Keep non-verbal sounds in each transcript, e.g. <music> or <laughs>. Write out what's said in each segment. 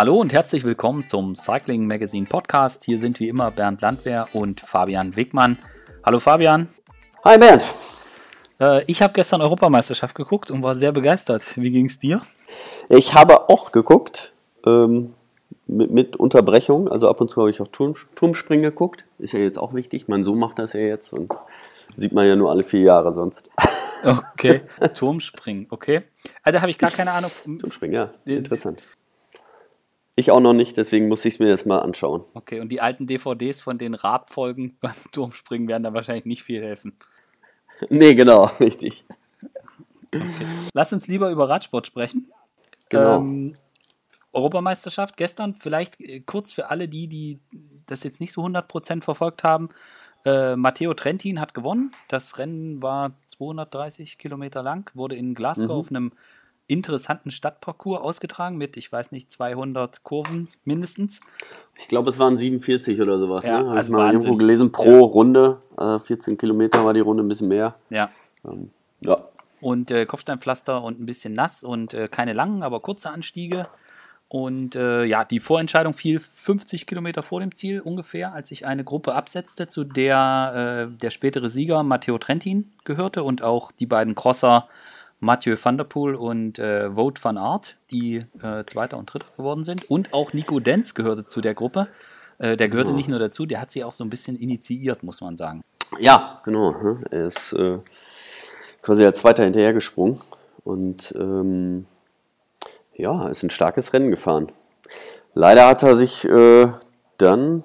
Hallo und herzlich willkommen zum Cycling Magazine Podcast. Hier sind wie immer Bernd Landwehr und Fabian Wegmann. Hallo Fabian. Hi Bernd. Äh, ich habe gestern Europameisterschaft geguckt und war sehr begeistert. Wie ging es dir? Ich habe auch geguckt, ähm, mit, mit, Unterbrechung. Also ab und zu habe ich auch Turm, Turmspringen geguckt. Ist ja jetzt auch wichtig. Mein Sohn macht das ja jetzt und sieht man ja nur alle vier Jahre sonst. Okay, Turmspringen, okay. Also da habe ich gar keine Ahnung. <laughs> Turmspringen, ja, interessant. Ich auch noch nicht, deswegen muss ich es mir jetzt mal anschauen. Okay, und die alten DVDs von den Raab-Folgen <laughs> beim Turmspringen werden da wahrscheinlich nicht viel helfen. Nee, genau, <laughs> richtig. Okay. Lass uns lieber über Radsport sprechen. Genau. Ähm, Europameisterschaft gestern, vielleicht äh, kurz für alle die, die das jetzt nicht so 100% verfolgt haben. Äh, Matteo Trentin hat gewonnen. Das Rennen war 230 Kilometer lang, wurde in Glasgow mhm. auf einem interessanten Stadtparcours ausgetragen mit, ich weiß nicht, 200 Kurven mindestens. Ich glaube, es waren 47 oder sowas. Ja, ne? Habe also ich mal irgendwo gelesen, pro ja. Runde. Äh, 14 Kilometer war die Runde, ein bisschen mehr. Ja. Ähm, ja. Und äh, Kopfsteinpflaster und ein bisschen nass und äh, keine langen, aber kurze Anstiege. Und äh, ja, die Vorentscheidung fiel 50 Kilometer vor dem Ziel ungefähr, als sich eine Gruppe absetzte, zu der äh, der spätere Sieger Matteo Trentin gehörte und auch die beiden Crosser Mathieu van der Poel und äh, Wout van Aert, die äh, Zweiter und Dritter geworden sind. Und auch Nico Denz gehörte zu der Gruppe. Äh, der gehörte oh. nicht nur dazu, der hat sie auch so ein bisschen initiiert, muss man sagen. Ja, genau. Ne? Er ist äh, quasi als Zweiter hinterhergesprungen und ähm ja, ist ein starkes Rennen gefahren. Leider hat er sich äh, dann,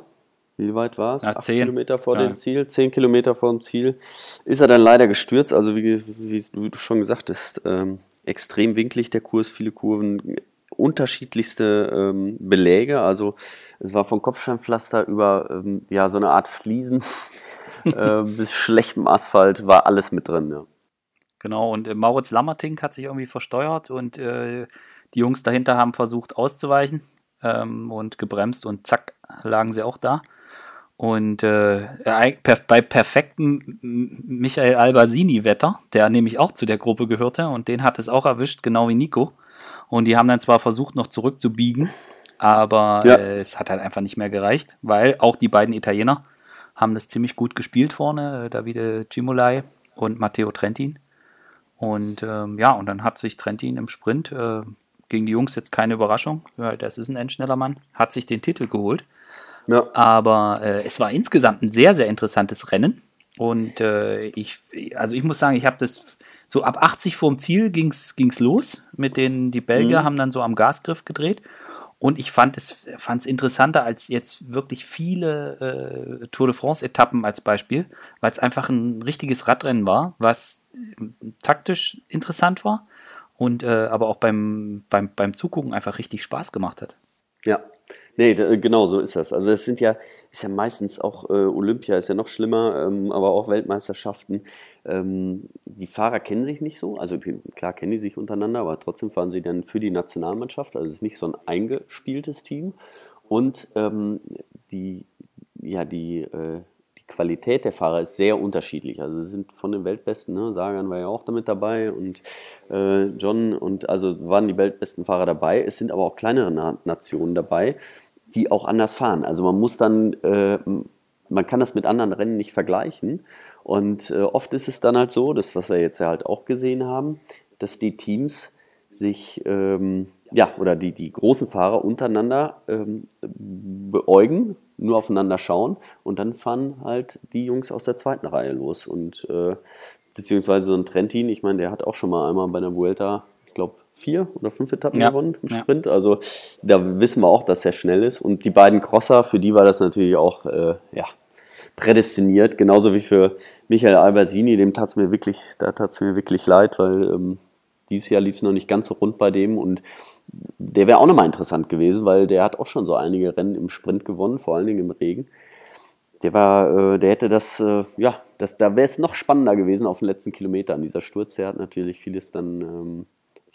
wie weit war es? Acht Kilometer vor ja. dem Ziel, zehn Kilometer vor dem Ziel, ist er dann leider gestürzt. Also wie, wie du schon gesagt hast, ähm, extrem winklig der Kurs, viele Kurven, unterschiedlichste ähm, Beläge. Also es war vom Kopfsteinpflaster über ähm, ja, so eine Art Fliesen <laughs> äh, bis schlechtem Asphalt war alles mit drin. Ja. Genau, und äh, Mauritz Lammertink hat sich irgendwie versteuert und äh, die Jungs dahinter haben versucht auszuweichen ähm, und gebremst und zack, lagen sie auch da. Und äh, bei perfekten Michael Albasini-Wetter, der nämlich auch zu der Gruppe gehörte und den hat es auch erwischt, genau wie Nico. Und die haben dann zwar versucht, noch zurückzubiegen, aber ja. äh, es hat halt einfach nicht mehr gereicht, weil auch die beiden Italiener haben das ziemlich gut gespielt vorne, äh, Davide Cimolai und Matteo Trentin. Und ähm, ja, und dann hat sich Trentin im Sprint äh, gegen die Jungs jetzt keine Überraschung, weil das ist ein endschneller Mann, hat sich den Titel geholt. Ja. Aber äh, es war insgesamt ein sehr, sehr interessantes Rennen. Und äh, ich, also ich muss sagen, ich habe das so ab 80 vorm Ziel ging es los. Mit den, die Belgier mhm. haben dann so am Gasgriff gedreht. Und ich fand es fand's interessanter als jetzt wirklich viele äh, Tour de France-Etappen als Beispiel, weil es einfach ein richtiges Radrennen war, was äh, taktisch interessant war und äh, aber auch beim, beim, beim Zugucken einfach richtig Spaß gemacht hat. Ja, nee, genau so ist das. Also es sind ja, ist ja meistens auch äh, Olympia, ist ja noch schlimmer, ähm, aber auch Weltmeisterschaften. Ähm, die Fahrer kennen sich nicht so, also klar kennen die sich untereinander, aber trotzdem fahren sie dann für die Nationalmannschaft. Also es ist nicht so ein eingespieltes Team. Und ähm, die, ja, die äh, Qualität der Fahrer ist sehr unterschiedlich. Also sie sind von den Weltbesten, ne? Sagan war ja auch damit dabei und äh, John und also waren die weltbesten Fahrer dabei. Es sind aber auch kleinere Na Nationen dabei, die auch anders fahren. Also man muss dann, äh, man kann das mit anderen Rennen nicht vergleichen. Und äh, oft ist es dann halt so, das was wir jetzt ja halt auch gesehen haben, dass die Teams sich ähm, ja, oder die, die großen Fahrer untereinander ähm, beäugen, nur aufeinander schauen und dann fahren halt die Jungs aus der zweiten Reihe los. Und äh, beziehungsweise so ein Trentin, ich meine, der hat auch schon mal einmal bei der Vuelta, vier oder fünf Etappen ja. gewonnen im Sprint. Ja. Also da wissen wir auch, dass er schnell ist. Und die beiden Crosser, für die war das natürlich auch äh, ja, prädestiniert, genauso wie für Michael Albersini, dem tat es mir wirklich, da tat es mir wirklich leid, weil ähm, dieses Jahr lief es noch nicht ganz so rund bei dem und der wäre auch nochmal interessant gewesen, weil der hat auch schon so einige Rennen im Sprint gewonnen, vor allen Dingen im Regen. Der war, äh, der hätte das, äh, ja, das, da wäre es noch spannender gewesen auf den letzten Kilometern. Dieser Sturz, der hat natürlich vieles dann ähm,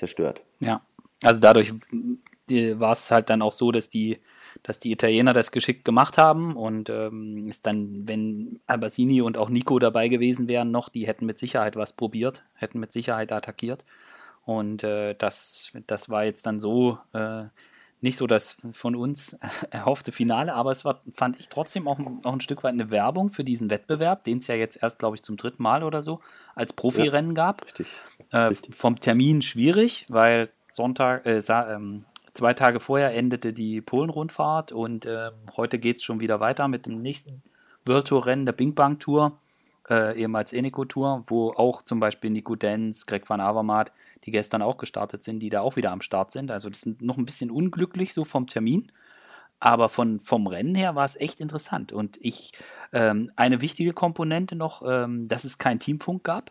zerstört. Ja, also dadurch war es halt dann auch so, dass die, dass die Italiener das geschickt gemacht haben und ähm, ist dann, wenn Albassini und auch Nico dabei gewesen wären noch, die hätten mit Sicherheit was probiert, hätten mit Sicherheit attackiert. Und äh, das, das war jetzt dann so äh, nicht so das von uns <laughs> erhoffte Finale, aber es war, fand ich trotzdem auch, auch ein Stück weit eine Werbung für diesen Wettbewerb, den es ja jetzt erst, glaube ich, zum dritten Mal oder so als Profirennen ja, gab. Richtig. Äh, richtig. Vom Termin schwierig, weil Sonntag, äh, ähm, zwei Tage vorher endete die Polen-Rundfahrt und äh, heute geht es schon wieder weiter mit dem nächsten World Tour Rennen, der Bing Bang Tour, äh, ehemals Eneco Tour, wo auch zum Beispiel Nico Denz, Greg van Avermaet die gestern auch gestartet sind, die da auch wieder am Start sind. Also das ist noch ein bisschen unglücklich so vom Termin. Aber von, vom Rennen her war es echt interessant. Und ich, ähm, eine wichtige Komponente noch, ähm, dass es keinen Teamfunk gab.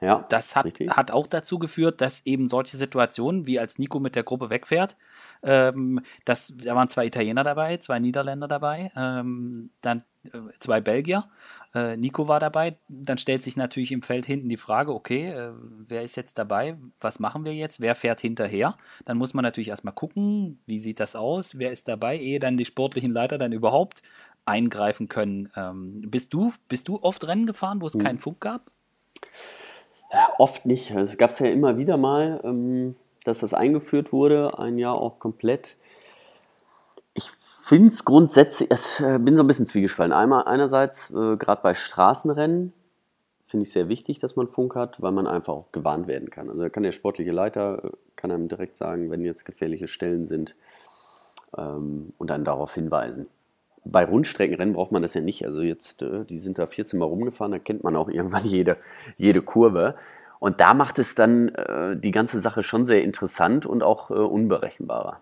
Ja, das hat, hat auch dazu geführt, dass eben solche Situationen, wie als Nico mit der Gruppe wegfährt, ähm, das, da waren zwei Italiener dabei, zwei Niederländer dabei, ähm, dann äh, zwei Belgier. Äh, Nico war dabei. Dann stellt sich natürlich im Feld hinten die Frage, okay, äh, wer ist jetzt dabei? Was machen wir jetzt? Wer fährt hinterher? Dann muss man natürlich erstmal gucken, wie sieht das aus? Wer ist dabei, ehe dann die sportlichen Leiter dann überhaupt eingreifen können. Ähm, bist, du, bist du oft Rennen gefahren, wo es hm. keinen Funk gab? Ja, oft nicht. Also es gab es ja immer wieder mal, ähm, dass das eingeführt wurde, ein Jahr auch komplett. Ich finde es grundsätzlich, ich bin so ein bisschen zwiegespalten. Einmal, einerseits, äh, gerade bei Straßenrennen, finde ich sehr wichtig, dass man Funk hat, weil man einfach auch gewarnt werden kann. Also kann der sportliche Leiter, äh, kann einem direkt sagen, wenn jetzt gefährliche Stellen sind ähm, und dann darauf hinweisen. Bei Rundstreckenrennen braucht man das ja nicht. Also jetzt, äh, die sind da 14 Mal rumgefahren, da kennt man auch <laughs> irgendwann jede, jede Kurve. Und da macht es dann äh, die ganze Sache schon sehr interessant und auch äh, unberechenbarer.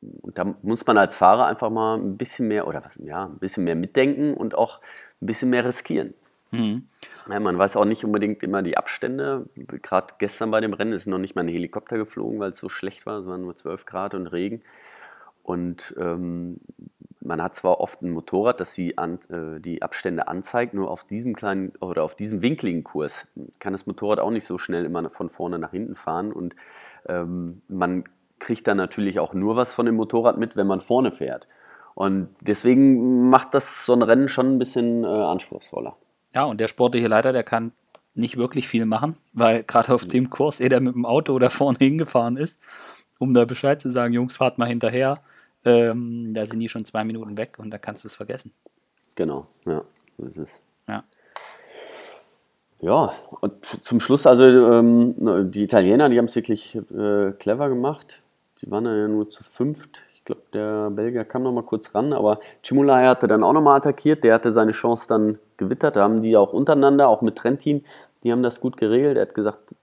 Und da muss man als Fahrer einfach mal ein bisschen mehr oder was, ja, ein bisschen mehr mitdenken und auch ein bisschen mehr riskieren. Mhm. Ja, man weiß auch nicht unbedingt immer die Abstände. Gerade gestern bei dem Rennen ist noch nicht mal ein Helikopter geflogen, weil es so schlecht war. Es waren nur 12 Grad und Regen. Und ähm, man hat zwar oft ein Motorrad, das die, an, äh, die Abstände anzeigt, nur auf diesem kleinen oder auf diesem winkligen Kurs kann das Motorrad auch nicht so schnell immer von vorne nach hinten fahren. Und ähm, man kriegt dann natürlich auch nur was von dem Motorrad mit, wenn man vorne fährt. Und deswegen macht das so ein Rennen schon ein bisschen äh, anspruchsvoller. Ja, und der sportliche Leiter, der kann nicht wirklich viel machen, weil gerade auf dem Kurs er mit dem Auto da vorne hingefahren ist, um da Bescheid zu sagen, Jungs, fahrt mal hinterher. Ähm, da sind die schon zwei Minuten weg und da kannst du es vergessen. Genau, ja, so ist es. Ja. Ja, und zum Schluss, also ähm, die Italiener, die haben es wirklich äh, clever gemacht. Die waren ja nur zu fünft. Ich glaube, der Belgier kam noch mal kurz ran, aber Cimolai hatte dann auch noch mal attackiert. Der hatte seine Chance dann gewittert. Da haben die auch untereinander, auch mit Trentin, die haben das gut geregelt. Er hat gesagt,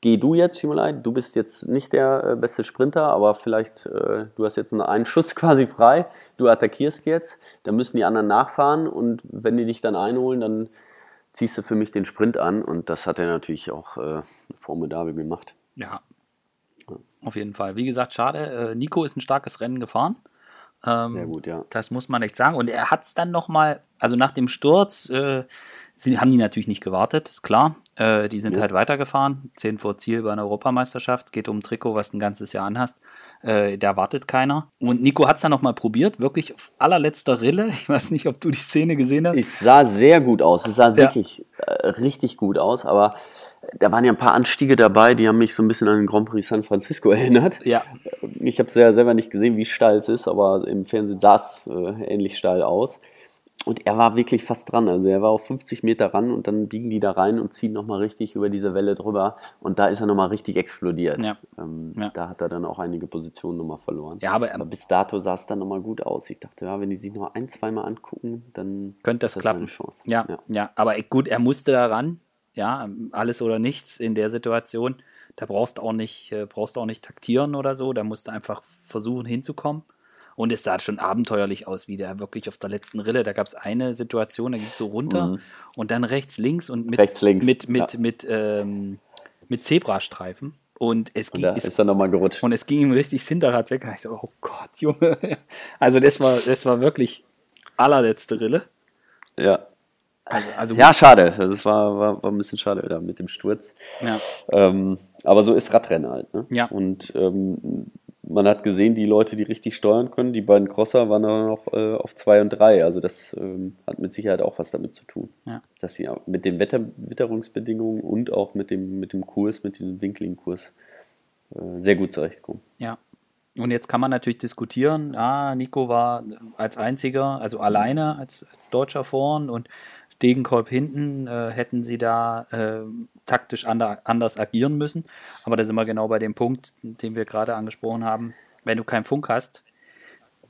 geh du jetzt, Cimolai. Du bist jetzt nicht der äh, beste Sprinter, aber vielleicht, äh, du hast jetzt einen Schuss <laughs> quasi frei. Du attackierst jetzt. Dann müssen die anderen nachfahren und wenn die dich dann einholen, dann ziehst du für mich den Sprint an. Und das hat er natürlich auch äh, formidabel gemacht. Ja, auf jeden Fall. Wie gesagt, schade. Äh, Nico ist ein starkes Rennen gefahren. Ähm, Sehr gut, ja. Das muss man echt sagen. Und er hat es dann nochmal, also nach dem Sturz, sie, haben die natürlich nicht gewartet, ist klar. Äh, die sind ja. halt weitergefahren. 10 vor Ziel bei einer Europameisterschaft. Geht um ein Trikot, was du ein ganzes Jahr anhast. Äh, da wartet keiner. Und Nico hat es dann nochmal probiert, wirklich auf allerletzter Rille. <laughs> Ich weiß nicht, ob du die Szene gesehen hast. Es sah sehr gut aus. Es sah ja. wirklich äh, richtig gut aus, aber da waren ja ein paar Anstiege dabei, die haben mich so ein bisschen an den Grand Prix San Francisco <laughs> erinnert. Ja. Ich habe es ja selber nicht gesehen, wie steil es ist, aber im Fernsehen sah es äh, ähnlich steil aus. Und er war wirklich fast dran. Also er war auf 50 Meter ran und dann biegen die da rein und ziehen nochmal richtig über diese Welle drüber. Und da ist er nochmal richtig explodiert. Ja. Ähm, ja. Da hat er dann auch einige Positionen nochmal verloren. Ja, aber, aber bis dato sah es dann nochmal gut aus. Ich dachte, ja, wenn die sich noch ein, zweimal angucken, dann könnte das, das klappen. Chance. Ja, ja, ja. Aber gut, er musste da ran ja, alles oder nichts in der Situation. Da brauchst du auch nicht, äh, brauchst auch nicht taktieren oder so, da musst du einfach versuchen hinzukommen. Und es sah schon abenteuerlich aus, wie der wirklich auf der letzten Rille. Da gab es eine Situation, da ging es so runter mhm. und dann rechts, links und mit, rechts, links. mit, mit, ja. mit, ähm, mit Zebrastreifen. Und es ging. Und da ist er nochmal gerutscht. Und es ging ihm richtig das Hinterrad weg. Und ich so, oh Gott, Junge. Also, das war, das war wirklich allerletzte Rille. Ja. Also, also ja, schade. Das war, war, war ein bisschen schade da mit dem Sturz. Ja. Ähm, aber so ist Radrennen halt. Ne? Ja. Und ähm, man hat gesehen, die Leute, die richtig steuern können, die beiden Crosser waren dann noch äh, auf 2 und 3. Also das ähm, hat mit Sicherheit auch was damit zu tun. Ja. Dass sie mit den Wetter Witterungsbedingungen und auch mit dem, mit dem Kurs, mit dem winkligen Kurs äh, sehr gut zurechtkommen. Ja. Und jetzt kann man natürlich diskutieren, ah, Nico war als einziger, also alleine als, als Deutscher vorn und Degenkolb hinten, äh, hätten sie da äh, taktisch ander, anders agieren müssen. Aber da sind wir genau bei dem Punkt, den wir gerade angesprochen haben. Wenn du keinen Funk hast,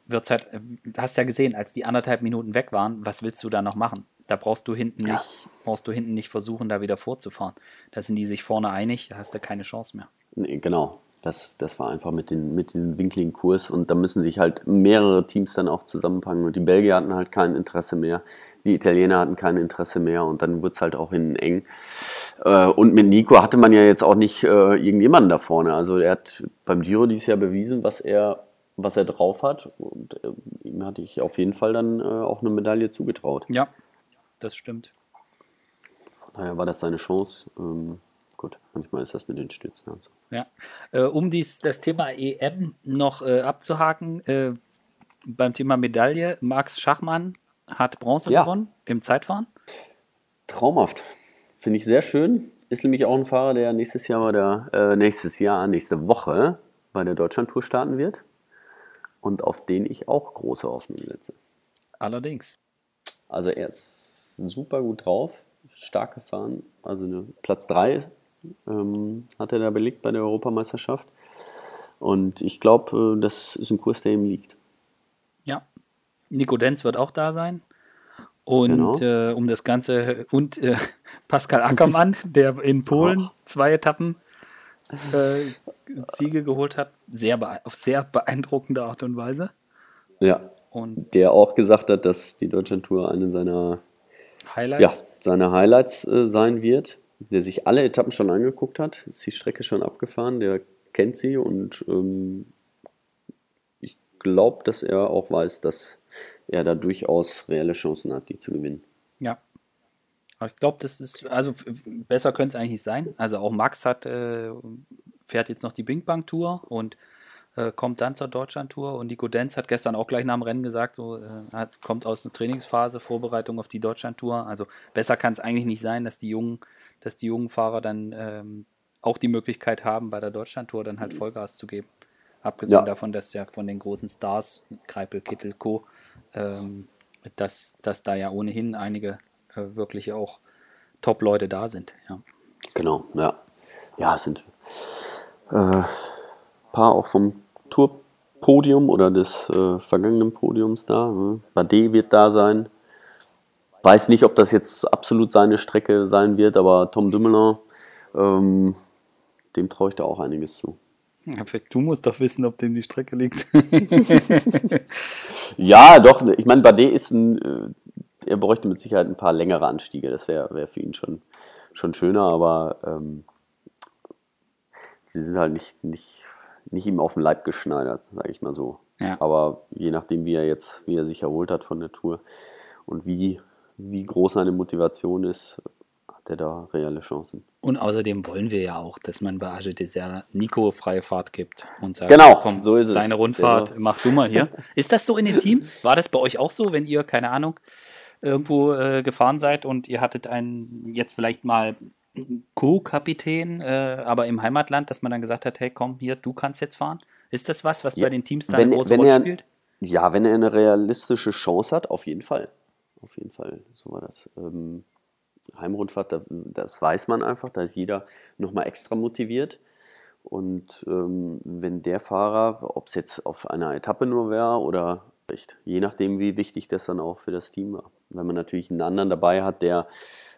wird's halt, hast ja gesehen, als die anderthalb Minuten weg waren, was willst du da noch machen? Da brauchst du hinten ja. nicht, brauchst du hinten nicht versuchen, da wieder vorzufahren. Da sind die sich vorne einig, da hast du keine Chance mehr. Nee, genau. Das, das war einfach mit, den, mit diesem winkligen Kurs und da müssen sich halt mehrere Teams dann auch zusammenpacken. Und die Belgier hatten halt kein Interesse mehr, die Italiener hatten kein Interesse mehr und dann wird es halt auch hinten eng. Äh, und mit Nico hatte man ja jetzt auch nicht äh, irgendjemanden da vorne. Also er hat beim Giro dieses Jahr bewiesen, was er was er drauf hat. Und äh, ihm hatte ich auf jeden Fall dann äh, auch eine Medaille zugetraut. Ja, das stimmt. Von daher war das seine Chance. Ähm, gut, manchmal ist das mit den Stützen. Also. Ja, äh, um dies, das Thema EM noch äh, abzuhaken, beim Thema Medaille, Max Schachmann hat Bronze ja. gewonnen im Zeitfahren. Traumhaft. Finde ich sehr schön. Ist nämlich auch ein Fahrer, der nächstes Jahr oder äh, nächstes Jahr, nächste Woche bei der Deutschlandtour starten wird und auf den ich auch große Hoffnung setze. Allerdings. Also er ist super gut drauf, stark gefahren. Also eine Platz 3 ähm, hat er da belegt bei der Europameisterschaft. Und ich glaube, äh, das ist ein Kurs, der ihm liegt. Nico Denz wird auch da sein. Und genau. äh, um das Ganze und äh, Pascal Ackermann, <laughs> der in Polen oh. zwei Etappen äh, Siege geholt hat. Sehr auf sehr beeindruckende Art und Weise. Ja. Und der auch gesagt hat, dass die Deutschland-Tour eine seiner Highlights, ja, seine Highlights äh, sein wird. Der sich alle Etappen schon angeguckt hat, ist die Strecke schon abgefahren, der kennt sie und ähm, ich glaube, dass er auch weiß, dass er da durchaus reelle Chancen hat, die zu gewinnen. Ja, aber ich glaube, das ist, also besser könnte es eigentlich nicht sein. Also auch Max hat, äh, fährt jetzt noch die Bing Bang Tour und äh, kommt dann zur Deutschland Tour. Und Nico Denz hat gestern auch gleich nach dem Rennen gesagt, so, äh, hat, kommt aus einer Trainingsphase, Vorbereitung auf die Deutschland Tour. Also besser kann es eigentlich nicht sein, dass die jungen, dass die jungen Fahrer dann ähm, auch die Möglichkeit haben, bei der Deutschland Tour dann halt Vollgas zu geben. Abgesehen ja. davon, dass ja von den großen Stars, Kreipel, Kittel, Co., ähm, dass, dass da ja ohnehin einige äh, wirklich auch Top-Leute da sind. Ja. Genau, ja. Ja, es sind äh, ein paar auch vom Tourpodium oder des äh, vergangenen Podiums da. Ne? Bade wird da sein. Weiß nicht, ob das jetzt absolut seine Strecke sein wird, aber Tom Dumoulin, ähm, dem traue ich da auch einiges zu. Du musst doch wissen, ob dem die Strecke liegt. <laughs> <laughs> ja, doch. Ich meine, Bade ist ein äh, er bräuchte mit Sicherheit ein paar längere Anstiege. Das wäre wär für ihn schon, schon schöner, aber ähm, sie sind halt nicht, nicht, nicht ihm auf den Leib geschneidert, sage ich mal so. Ja. Aber je nachdem, wie er jetzt, wie er sich erholt hat von der Tour und wie, wie groß seine Motivation ist, hat er da reelle Chancen. Und außerdem wollen wir ja auch, dass man bei Age Dessert Nico freie Fahrt gibt und sagt, genau, komm, so ist deine es. Rundfahrt, mach du mal hier. <laughs> ist das so in den Teams? War das bei euch auch so, wenn ihr, keine Ahnung, irgendwo äh, gefahren seid und ihr hattet einen jetzt vielleicht mal Co-Kapitän, äh, aber im Heimatland, dass man dann gesagt hat, hey komm, hier, du kannst jetzt fahren? Ist das was, was ja, bei den Teams dann wenn, eine große Rolle er, spielt? Ja, wenn er eine realistische Chance hat, auf jeden Fall. Auf jeden Fall, so war das. Ähm, Heimrundfahrt, das, weiß man einfach, da ist jeder nochmal extra motiviert. Und ähm, wenn der Fahrer, ob es jetzt auf einer Etappe nur wäre oder je nachdem, wie wichtig das dann auch für das Team war. Wenn man natürlich einen anderen dabei hat, der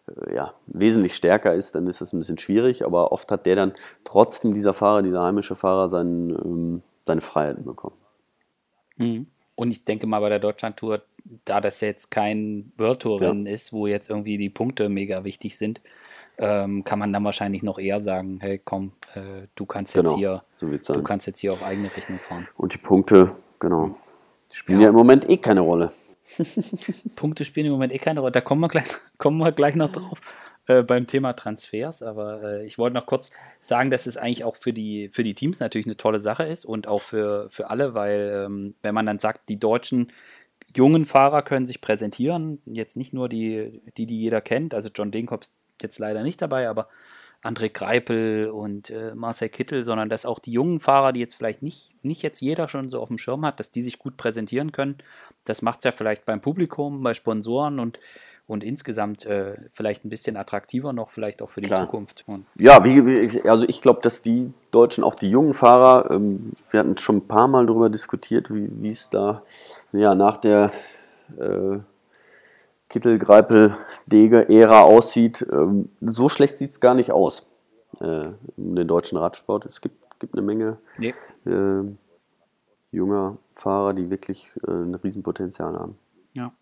äh, ja, wesentlich stärker ist, dann ist das ein bisschen schwierig, aber oft hat der dann trotzdem dieser Fahrer, dieser heimische Fahrer, seinen, ähm, seine Freiheiten bekommen. Mhm. Und ich denke mal bei der Deutschlandtour, da das jetzt kein World Tour Rennen ja. ist, wo jetzt irgendwie die Punkte mega wichtig sind, ähm, kann man dann wahrscheinlich noch eher sagen, hey komm, äh, du kannst jetzt genau, hier, so du kannst jetzt hier auf eigene Rechnung fahren. Und die Punkte, genau, die spielen ja. ja im Moment eh keine Rolle. <laughs> <laughs> Punkte spielen im Moment eh keine Rolle. Da kommen wir gleich, <laughs> kommen wir gleich noch drauf äh, beim Thema Transfers. Aber äh, ich wollte noch kurz sagen, dass es eigentlich auch für die, für die Teams natürlich eine tolle Sache ist und auch für, für alle, weil ähm, wenn man dann sagt, die deutschen jungen Fahrer können sich präsentieren, jetzt nicht nur die, die, die jeder kennt, also John Dinkhoff ist jetzt leider nicht dabei, aber André Greipel und äh, Marcel Kittel, sondern dass auch die jungen Fahrer, die jetzt vielleicht nicht, nicht jetzt jeder schon so auf dem Schirm hat, dass die sich gut präsentieren können. Das macht es ja vielleicht beim Publikum, bei Sponsoren und, und insgesamt äh, vielleicht ein bisschen attraktiver noch, vielleicht auch für die Klar. Zukunft. Und ja, wie, wie, also ich glaube, dass die Deutschen, auch die jungen Fahrer, ähm, wir hatten schon ein paar Mal darüber diskutiert, wie es da ja, nach der äh, Kittel, Greipel, Dege-Ära aussieht. Ähm, so schlecht sieht es gar nicht aus äh, in den deutschen Radsport. Es gibt, gibt eine Menge nee. äh, junger Fahrer, die wirklich äh, ein Riesenpotenzial haben. Ja,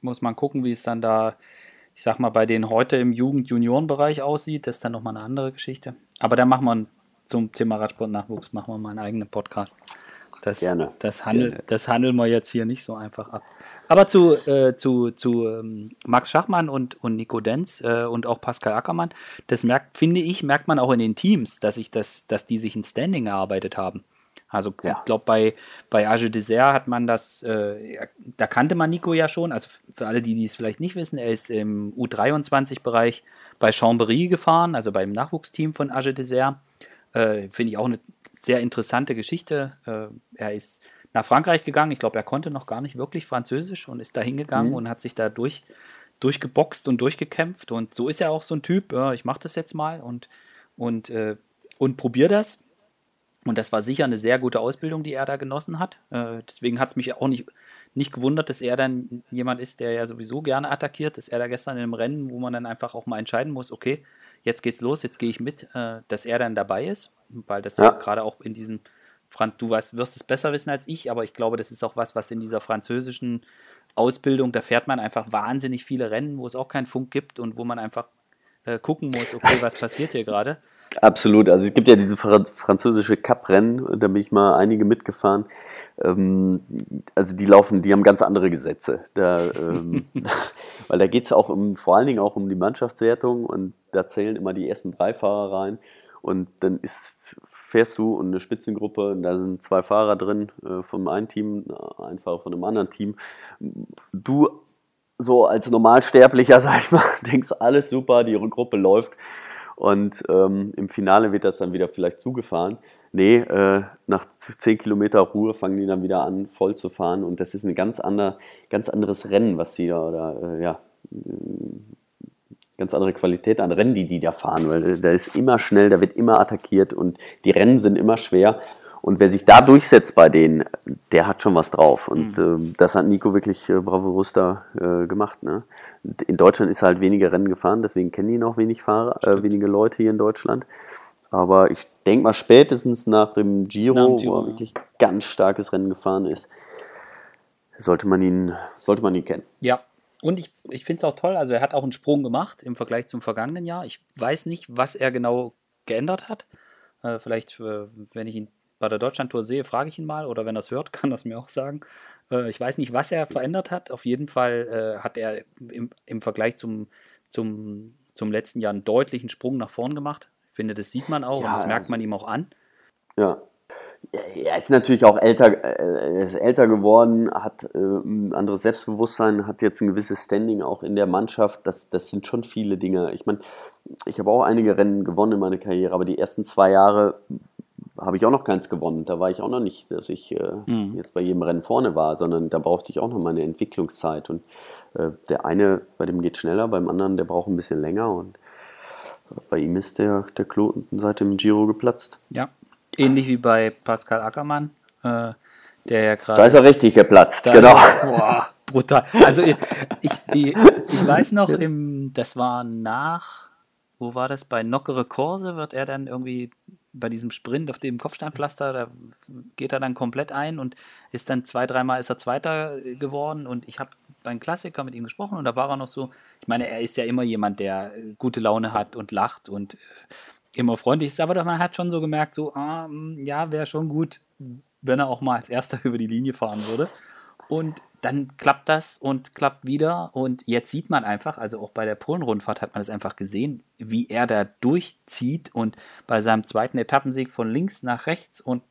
muss man gucken, wie es dann da, ich sag mal, bei denen heute im Jugend-Junioren-Bereich aussieht. Das ist dann nochmal eine andere Geschichte. Aber da machen wir zum Thema Radsport-Nachwuchs machen wir mal einen eigenen Podcast. Das, Gerne. Das, handel, Gerne. das handeln wir jetzt hier nicht so einfach ab. Aber zu, äh, zu, zu ähm, Max Schachmann und, und Nico Denz äh, und auch Pascal Ackermann, das merkt, finde ich, merkt man auch in den Teams, dass, ich das, dass die sich ein Standing erarbeitet haben. Also ja. ich glaube, bei, bei Age Dessert hat man das, äh, da kannte man Nico ja schon. Also für alle, die, die es vielleicht nicht wissen, er ist im U23-Bereich bei Chambéry gefahren, also beim Nachwuchsteam von Age Dessert. Äh, Finde ich auch eine sehr interessante Geschichte. Äh, er ist nach Frankreich gegangen. Ich glaube, er konnte noch gar nicht wirklich Französisch und ist da hingegangen mhm. und hat sich da durch, durchgeboxt und durchgekämpft. Und so ist er auch so ein Typ. Ja, ich mache das jetzt mal und, und, äh, und probiere das. Und das war sicher eine sehr gute Ausbildung, die er da genossen hat. Äh, deswegen hat es mich auch nicht, nicht gewundert, dass er dann jemand ist, der ja sowieso gerne attackiert, dass er da gestern in einem Rennen, wo man dann einfach auch mal entscheiden muss, okay, jetzt geht's los, jetzt gehe ich mit, äh, dass er dann dabei ist, weil das ja, gerade auch in diesem, Franz, du weißt, wirst es besser wissen als ich, aber ich glaube, das ist auch was, was in dieser französischen Ausbildung, da fährt man einfach wahnsinnig viele Rennen, wo es auch keinen Funk gibt und wo man einfach äh, gucken muss, okay, was passiert hier gerade. <laughs> Absolut, also es gibt ja diese französische Cup-Rennen, da bin ich mal einige mitgefahren. Ähm, also die laufen, die haben ganz andere Gesetze. Da, ähm, <laughs> <laughs> weil da geht es auch um, vor allen Dingen auch um die Mannschaftswertung und da zählen immer die ersten drei Fahrer rein und dann ist, fährst du und eine Spitzengruppe, da sind zwei Fahrer drin äh, vom einen Team, ein Fahrer von einem anderen Team. Du so als Normalsterblicher, <laughs> sag ich mal, denkst, alles super, die Gruppe läuft und ähm, im Finale wird das dann wieder vielleicht zugefahren. Nee, äh, nach 10 Kilometer Ruhe fangen die dann wieder an, voll zu fahren. Und das ist ein ganz, ander, ganz anderes Rennen, was sie da, oder äh, ja, ganz andere Qualität an Rennen, die die da fahren. Weil da ist immer schnell, da wird immer attackiert und die Rennen sind immer schwer. Und wer sich da durchsetzt bei denen, der hat schon was drauf. Und mhm. äh, das hat Nico wirklich äh, bravourös da äh, gemacht. Ne? In Deutschland ist er halt weniger Rennen gefahren, deswegen kennen ihn auch wenig Fahrer, äh, wenige Leute hier in Deutschland. Aber ich denke mal, spätestens nach dem Giro, nach dem Giro wo er wirklich ganz starkes Rennen gefahren ist, sollte man ihn, sollte man ihn kennen. Ja, und ich, ich finde es auch toll, also er hat auch einen Sprung gemacht im Vergleich zum vergangenen Jahr. Ich weiß nicht, was er genau geändert hat. Äh, vielleicht, äh, wenn ich ihn bei der Deutschlandtour sehe, frage ich ihn mal oder wenn er es hört, <laughs> kann er es mir auch sagen. Äh, ich weiß nicht, was er verändert hat. Auf jeden Fall äh, hat er im, im Vergleich zum, zum, zum letzten Jahr einen deutlichen Sprung nach vorn gemacht. Ich finde, das sieht man auch ja, und das merkt also, man ihm auch an. Ja. Er ist natürlich auch älter, äh, er ist älter geworden, hat äh, ein anderes Selbstbewusstsein, hat jetzt ein gewisses Standing auch in der Mannschaft. Das, das sind schon viele Dinge. Ich meine, ich habe auch einige Rennen gewonnen in meiner Karriere, aber die ersten zwei Jahre habe ich auch noch keins gewonnen. Da war ich auch noch nicht, dass ich äh, mhm. jetzt bei jedem Rennen vorne war, sondern da brauchte ich auch noch meine Entwicklungszeit. Und äh, der eine, bei dem geht schneller, beim anderen, der braucht ein bisschen länger. Und bei ihm ist der, der Kloten seit dem Giro geplatzt. Ja, ähnlich wie bei Pascal Ackermann, äh, der ja gerade. Da ist er richtig geplatzt, genau. boah, brutal. Also ich, ich, ich, ich weiß noch, im, das war nach, wo war das? Bei Nockere Kurse wird er dann irgendwie bei diesem Sprint auf dem Kopfsteinpflaster, da geht er dann komplett ein und ist dann zwei, dreimal ist er Zweiter geworden und ich habe beim Klassiker mit ihm gesprochen und da war er noch so, ich meine, er ist ja immer jemand, der gute Laune hat und lacht und äh, immer freundlich ist, aber man hat schon so gemerkt, so, ah, hm, ja, wäre schon gut, wenn er auch mal als Erster <laughs> über die Linie fahren würde. Und dann klappt das und klappt wieder. Und jetzt sieht man einfach, also auch bei der Polen-Rundfahrt hat man es einfach gesehen, wie er da durchzieht und bei seinem zweiten Etappensieg von links nach rechts und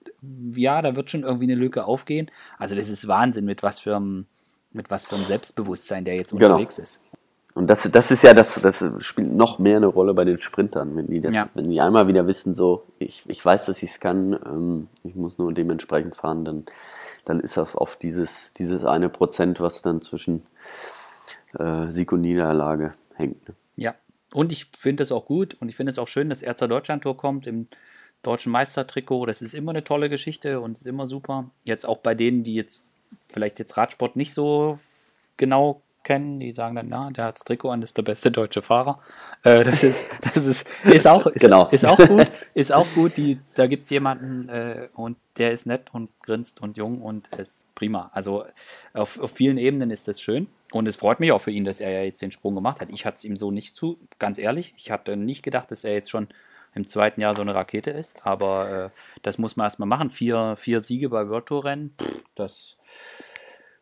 ja, da wird schon irgendwie eine Lücke aufgehen. Also das ist Wahnsinn, mit was für einem, mit was für einem Selbstbewusstsein der jetzt genau. unterwegs ist. Und das, das ist ja das, das spielt noch mehr eine Rolle bei den Sprintern, wenn die das, Ja. wenn die einmal wieder wissen, so, ich, ich weiß, dass ich es kann, ähm, ich muss nur dementsprechend fahren, dann, dann ist das oft dieses, dieses eine Prozent, was dann zwischen äh, Sieg und Niederlage hängt. Ne? Ja, und ich finde es auch gut und ich finde es auch schön, dass er zur Deutschland-Tour kommt im deutschen Meistertrikot. Das ist immer eine tolle Geschichte und ist immer super. Jetzt auch bei denen, die jetzt vielleicht jetzt Radsport nicht so genau kennen, die sagen dann, na, der hat das Trikot an, ist der beste deutsche Fahrer. Äh, <laughs> das ist, das ist, ist auch, ist, Genau. ist auch gut, ist auch gut. Die, da gibt es jemanden äh, und der ist nett und grinst und jung und ist prima. Also auf, auf vielen Ebenen ist das schön. Und es freut mich auch für ihn, dass er ja jetzt den Sprung gemacht hat. Ich hatte es ihm so nicht zu, ganz ehrlich. Ich hatte nicht gedacht, dass er jetzt schon im zweiten Jahr so eine Rakete ist. Aber äh, das muss man erstmal machen. Vier, vier Siege bei World Tour Rennen, pff, das,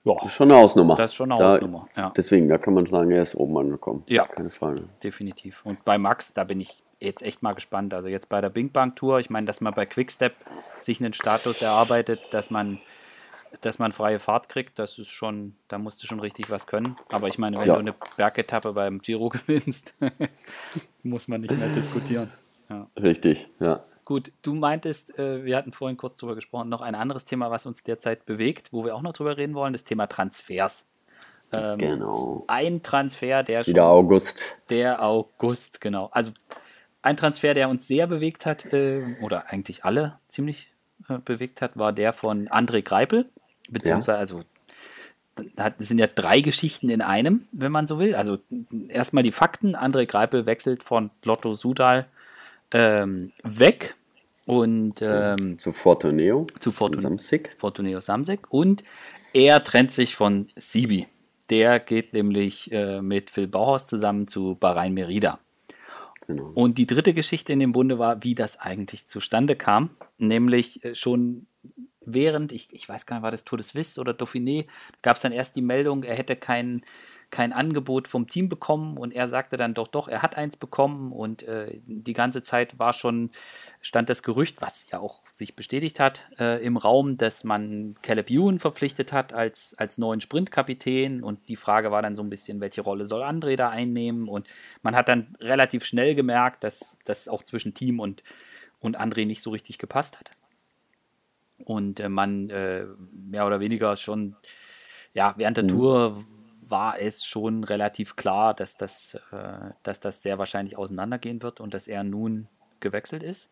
ja, Das ist schon eine Hausnummer. das ist schon eine Da- Hausnummer. Ja. Deswegen, da kann man sagen, er ist oben angekommen. Ja. Keine Frage. definitiv. Und bei Max, da bin ich jetzt echt mal gespannt. Also jetzt bei der Bing Bang Tour, ich meine, dass man bei Quickstep sich einen Status erarbeitet, dass man, dass man freie Fahrt kriegt, das ist schon, da musst du schon richtig was können. Aber ich meine, wenn Ja. du eine Bergetappe beim Giro <laughs> gewinnst, <laughs> muss man nicht mehr diskutieren. Ja. Richtig, ja. Gut, du meintest, äh, wir hatten vorhin kurz drüber gesprochen, noch ein anderes Thema, was uns derzeit bewegt, wo wir auch noch drüber reden wollen, das Thema Transfers. Ähm, Genau. Ein Transfer, der Ist wieder August. der August, genau. Also ein Transfer, der uns sehr bewegt hat, äh, oder eigentlich alle ziemlich äh, bewegt hat, war der von André Greipel. Beziehungsweise, also da hat- das sind ja drei Geschichten in einem, wenn man so will. Also erstmal die Fakten. André Greipel wechselt von Lotto Sudal ähm, weg und ähm, Zu Fortuneo. zu Fortun Samsic. Fortuneo Samsek und er trennt sich von Sibi. Der geht nämlich äh, mit Phil Bauhaus zusammen zu Bahrain Merida. Genau. Und die dritte Geschichte in dem Bunde war, wie das eigentlich zustande kam. Nämlich äh, schon während, ich, ich weiß gar nicht, war das Tour de Suisse oder Dauphiné, gab es dann erst die Meldung, er hätte kein, kein Angebot vom Team bekommen. Und er sagte dann doch, doch, er hat eins bekommen. Und äh, die ganze Zeit war schon, stand das Gerücht, was ja auch sich bestätigt hat, äh, im Raum, dass man Caleb Ewan verpflichtet hat als, als neuen Sprintkapitän. Und die Frage war dann so ein bisschen, welche Rolle soll André da einnehmen? Und man hat dann relativ schnell gemerkt, dass das auch zwischen Team und, und André nicht so richtig gepasst hat. Und äh, man äh, mehr oder weniger schon, ja, während der Tour war es schon relativ klar, dass das, äh, dass das sehr wahrscheinlich auseinandergehen wird und dass er nun gewechselt ist.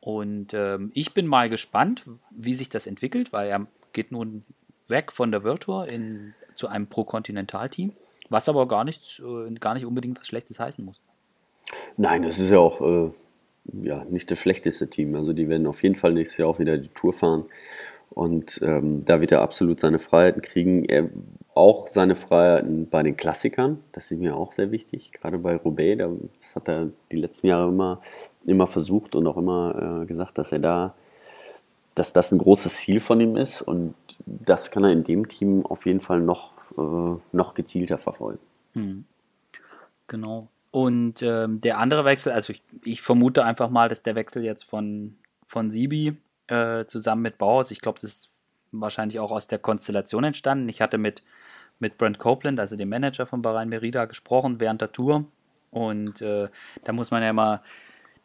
Und ähm, ich bin mal gespannt, wie sich das entwickelt, weil er geht nun weg von der World Tour in, zu einem Pro-Kontinental-Team, was aber gar, nichts, äh, gar nicht unbedingt was Schlechtes heißen muss. Nein, das ist ja auch äh, ja, nicht das schlechteste Team. Also die werden auf jeden Fall nächstes Jahr auch wieder die Tour fahren. Und ähm, da wird er absolut seine Freiheiten kriegen. Er auch seine Freiheiten bei den Klassikern. Das ist mir auch sehr wichtig. Gerade bei Roubaix, da, das hat er die letzten Jahre immer, immer versucht und auch immer äh, gesagt, dass er da, dass das ein großes Ziel von ihm ist. Und das kann er in dem Team auf jeden Fall noch, äh, noch gezielter verfolgen. Genau. Und ähm, der andere Wechsel, also ich, ich vermute einfach mal, dass der Wechsel jetzt von, von Sibi äh, zusammen mit Bauhaus, ich glaube, das ist wahrscheinlich auch aus der Konstellation entstanden. Ich hatte mit, mit Brent Copeland, also dem Manager von Bahrain Merida, gesprochen während der Tour. Und äh, da muss man ja immer,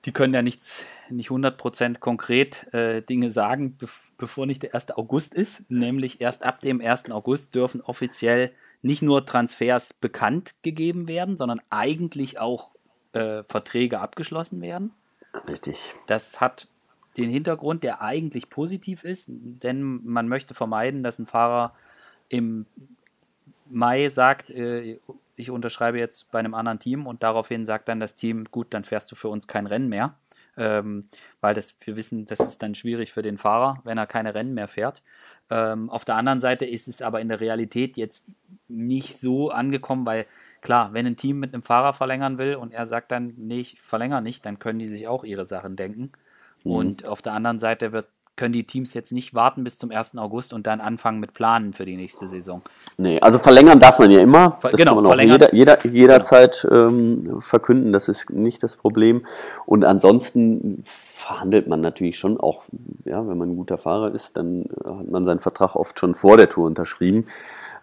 die können ja nichts, nicht 100% konkret äh, Dinge sagen, bev bevor nicht der 1. August ist. Nämlich erst ab dem 1. August dürfen offiziell nicht nur Transfers bekannt gegeben werden, sondern eigentlich auch äh, Verträge abgeschlossen werden. Richtig. Das hat den Hintergrund, der eigentlich positiv ist, denn man möchte vermeiden, dass ein Fahrer im Mai sagt, äh, ich unterschreibe jetzt bei einem anderen Team und daraufhin sagt dann das Team, gut, dann fährst du für uns kein Rennen mehr, ähm, weil das, wir wissen, das ist dann schwierig für den Fahrer, wenn er keine Rennen mehr fährt. Ähm, auf der anderen Seite ist es aber in der Realität jetzt nicht so angekommen, weil klar, wenn ein Team mit einem Fahrer verlängern will und er sagt dann, nee, ich verlängere nicht, dann können die sich auch ihre Sachen denken. Und auf der anderen Seite wird, können die Teams jetzt nicht warten bis zum 1. August und dann anfangen mit Planen für die nächste Saison. Nee, also verlängern darf man ja immer. Das genau, kann man auch jeder, jeder, jederzeit ähm, verkünden. Das ist nicht das Problem. Und ansonsten verhandelt man natürlich schon auch, ja, wenn man ein guter Fahrer ist, dann äh, hat man seinen Vertrag oft schon vor der Tour unterschrieben.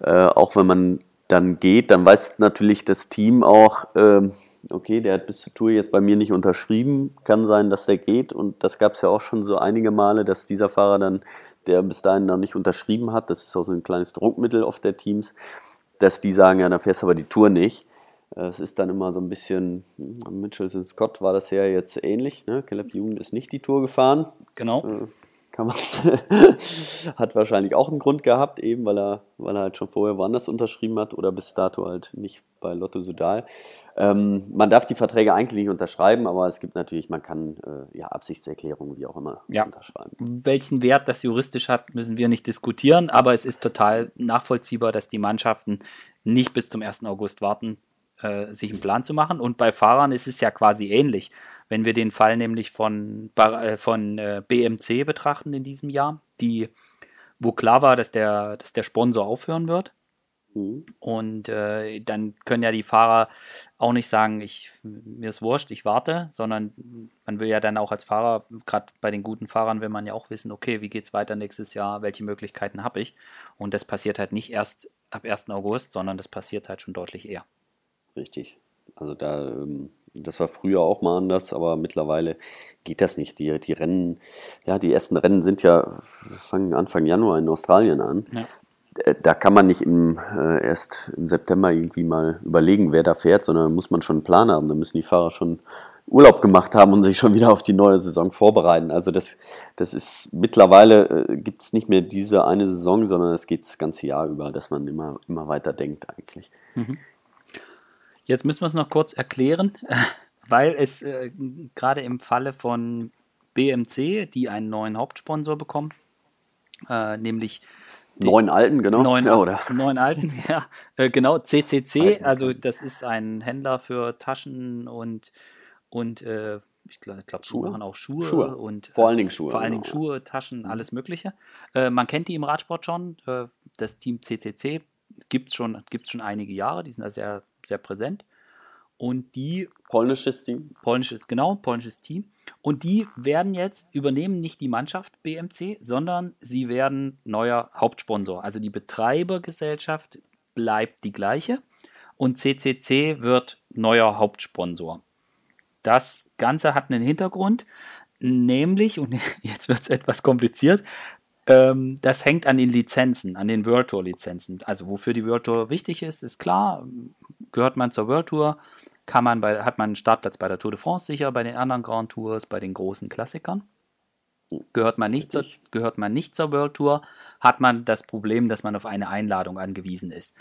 Äh, auch wenn man dann geht, dann weiß natürlich das Team auch, ähm, okay, der hat bis zur Tour jetzt bei mir nicht unterschrieben, kann sein, dass der geht. Und das gab es ja auch schon so einige Male, dass dieser Fahrer dann, der bis dahin noch nicht unterschrieben hat, das ist auch so ein kleines Druckmittel oft der Teams, dass die sagen, ja, dann fährst du aber die Tour nicht. Es ist dann immer so ein bisschen, hm, Mitchell Scott war das ja jetzt ähnlich. Ne? Caleb Jugend ist nicht die Tour gefahren. Genau. Äh, kann man, <laughs> hat wahrscheinlich auch einen Grund gehabt, eben weil er, weil er halt schon vorher woanders unterschrieben hat oder bis dato halt nicht bei Lotto Sudal. Ähm, man darf die Verträge eigentlich nicht unterschreiben, aber es gibt natürlich, man kann äh, ja, Absichtserklärungen, wie auch immer, ja. unterschreiben. Welchen Wert das juristisch hat, müssen wir nicht diskutieren, aber es ist total nachvollziehbar, dass die Mannschaften nicht bis zum 1. August warten, äh, sich einen Plan zu machen. Und bei Fahrern ist es ja quasi ähnlich. Wenn wir den Fall nämlich von, äh, von äh, BMC betrachten in diesem Jahr, die, wo klar war, dass der, dass der Sponsor aufhören wird. Mhm. Und äh, dann können ja die Fahrer auch nicht sagen, ich, mir ist wurscht, ich warte, sondern man will ja dann auch als Fahrer, gerade bei den guten Fahrern, will man ja auch wissen, okay, wie geht es weiter nächstes Jahr, welche Möglichkeiten habe ich. Und das passiert halt nicht erst ab 1. August, sondern das passiert halt schon deutlich eher. Richtig. Also da, ähm, das war früher auch mal anders, aber mittlerweile geht das nicht. Die, die Rennen, ja, die ersten Rennen sind ja, fangen Anfang Januar in Australien an. Ja. Äh, da kann man nicht im, äh, erst im September irgendwie mal überlegen, wer da fährt, sondern muss man schon einen Plan haben. Da müssen die Fahrer schon Urlaub gemacht haben und sich schon wieder auf die neue Saison vorbereiten. Also das, das ist mittlerweile äh, gibt es nicht mehr diese eine Saison, sondern es geht das ganze Jahr über, dass man immer, immer weiter denkt eigentlich. Mhm. Jetzt müssen wir es noch kurz erklären, <laughs> weil es äh, gerade im Falle von BMC, die einen neuen Hauptsponsor bekommen, äh, nämlich Neun Alten, genau. Neun, ja, oder? <laughs> neun Alten, <laughs> ja. Äh, genau, CCC, Alten. also das ist ein Händler für Taschen und, und äh, ich glaube, glaub, die machen auch Schuhe, Schuhe. und vor allen Dingen Schuhe. Vor allen Dingen genau. Schuhe, Taschen, mhm. alles Mögliche. Äh, man kennt die im Radsport schon. Äh, das Team CCC gibt es schon, gibt's schon einige Jahre, die sind da sehr sehr präsent. Und die. Polnisches Team. Polnisches, genau, polnisches Team. Und die werden jetzt übernehmen nicht die Mannschaft BMC, sondern sie werden neuer Hauptsponsor. Also die Betreibergesellschaft bleibt die gleiche und CCC wird neuer Hauptsponsor. Das Ganze hat einen Hintergrund, nämlich, und <laughs> jetzt wird es etwas kompliziert, ähm, das hängt an den Lizenzen, an den World Tour Lizenzen. Also wofür die World Tour wichtig ist, ist klar. Gehört man zur World Tour, kann man bei, hat man einen Startplatz bei der Tour de France sicher, bei den anderen Grand Tours, bei den großen Klassikern. Gehört man, nicht zur, gehört man nicht zur World Tour, hat man das Problem, dass man auf eine Einladung angewiesen ist.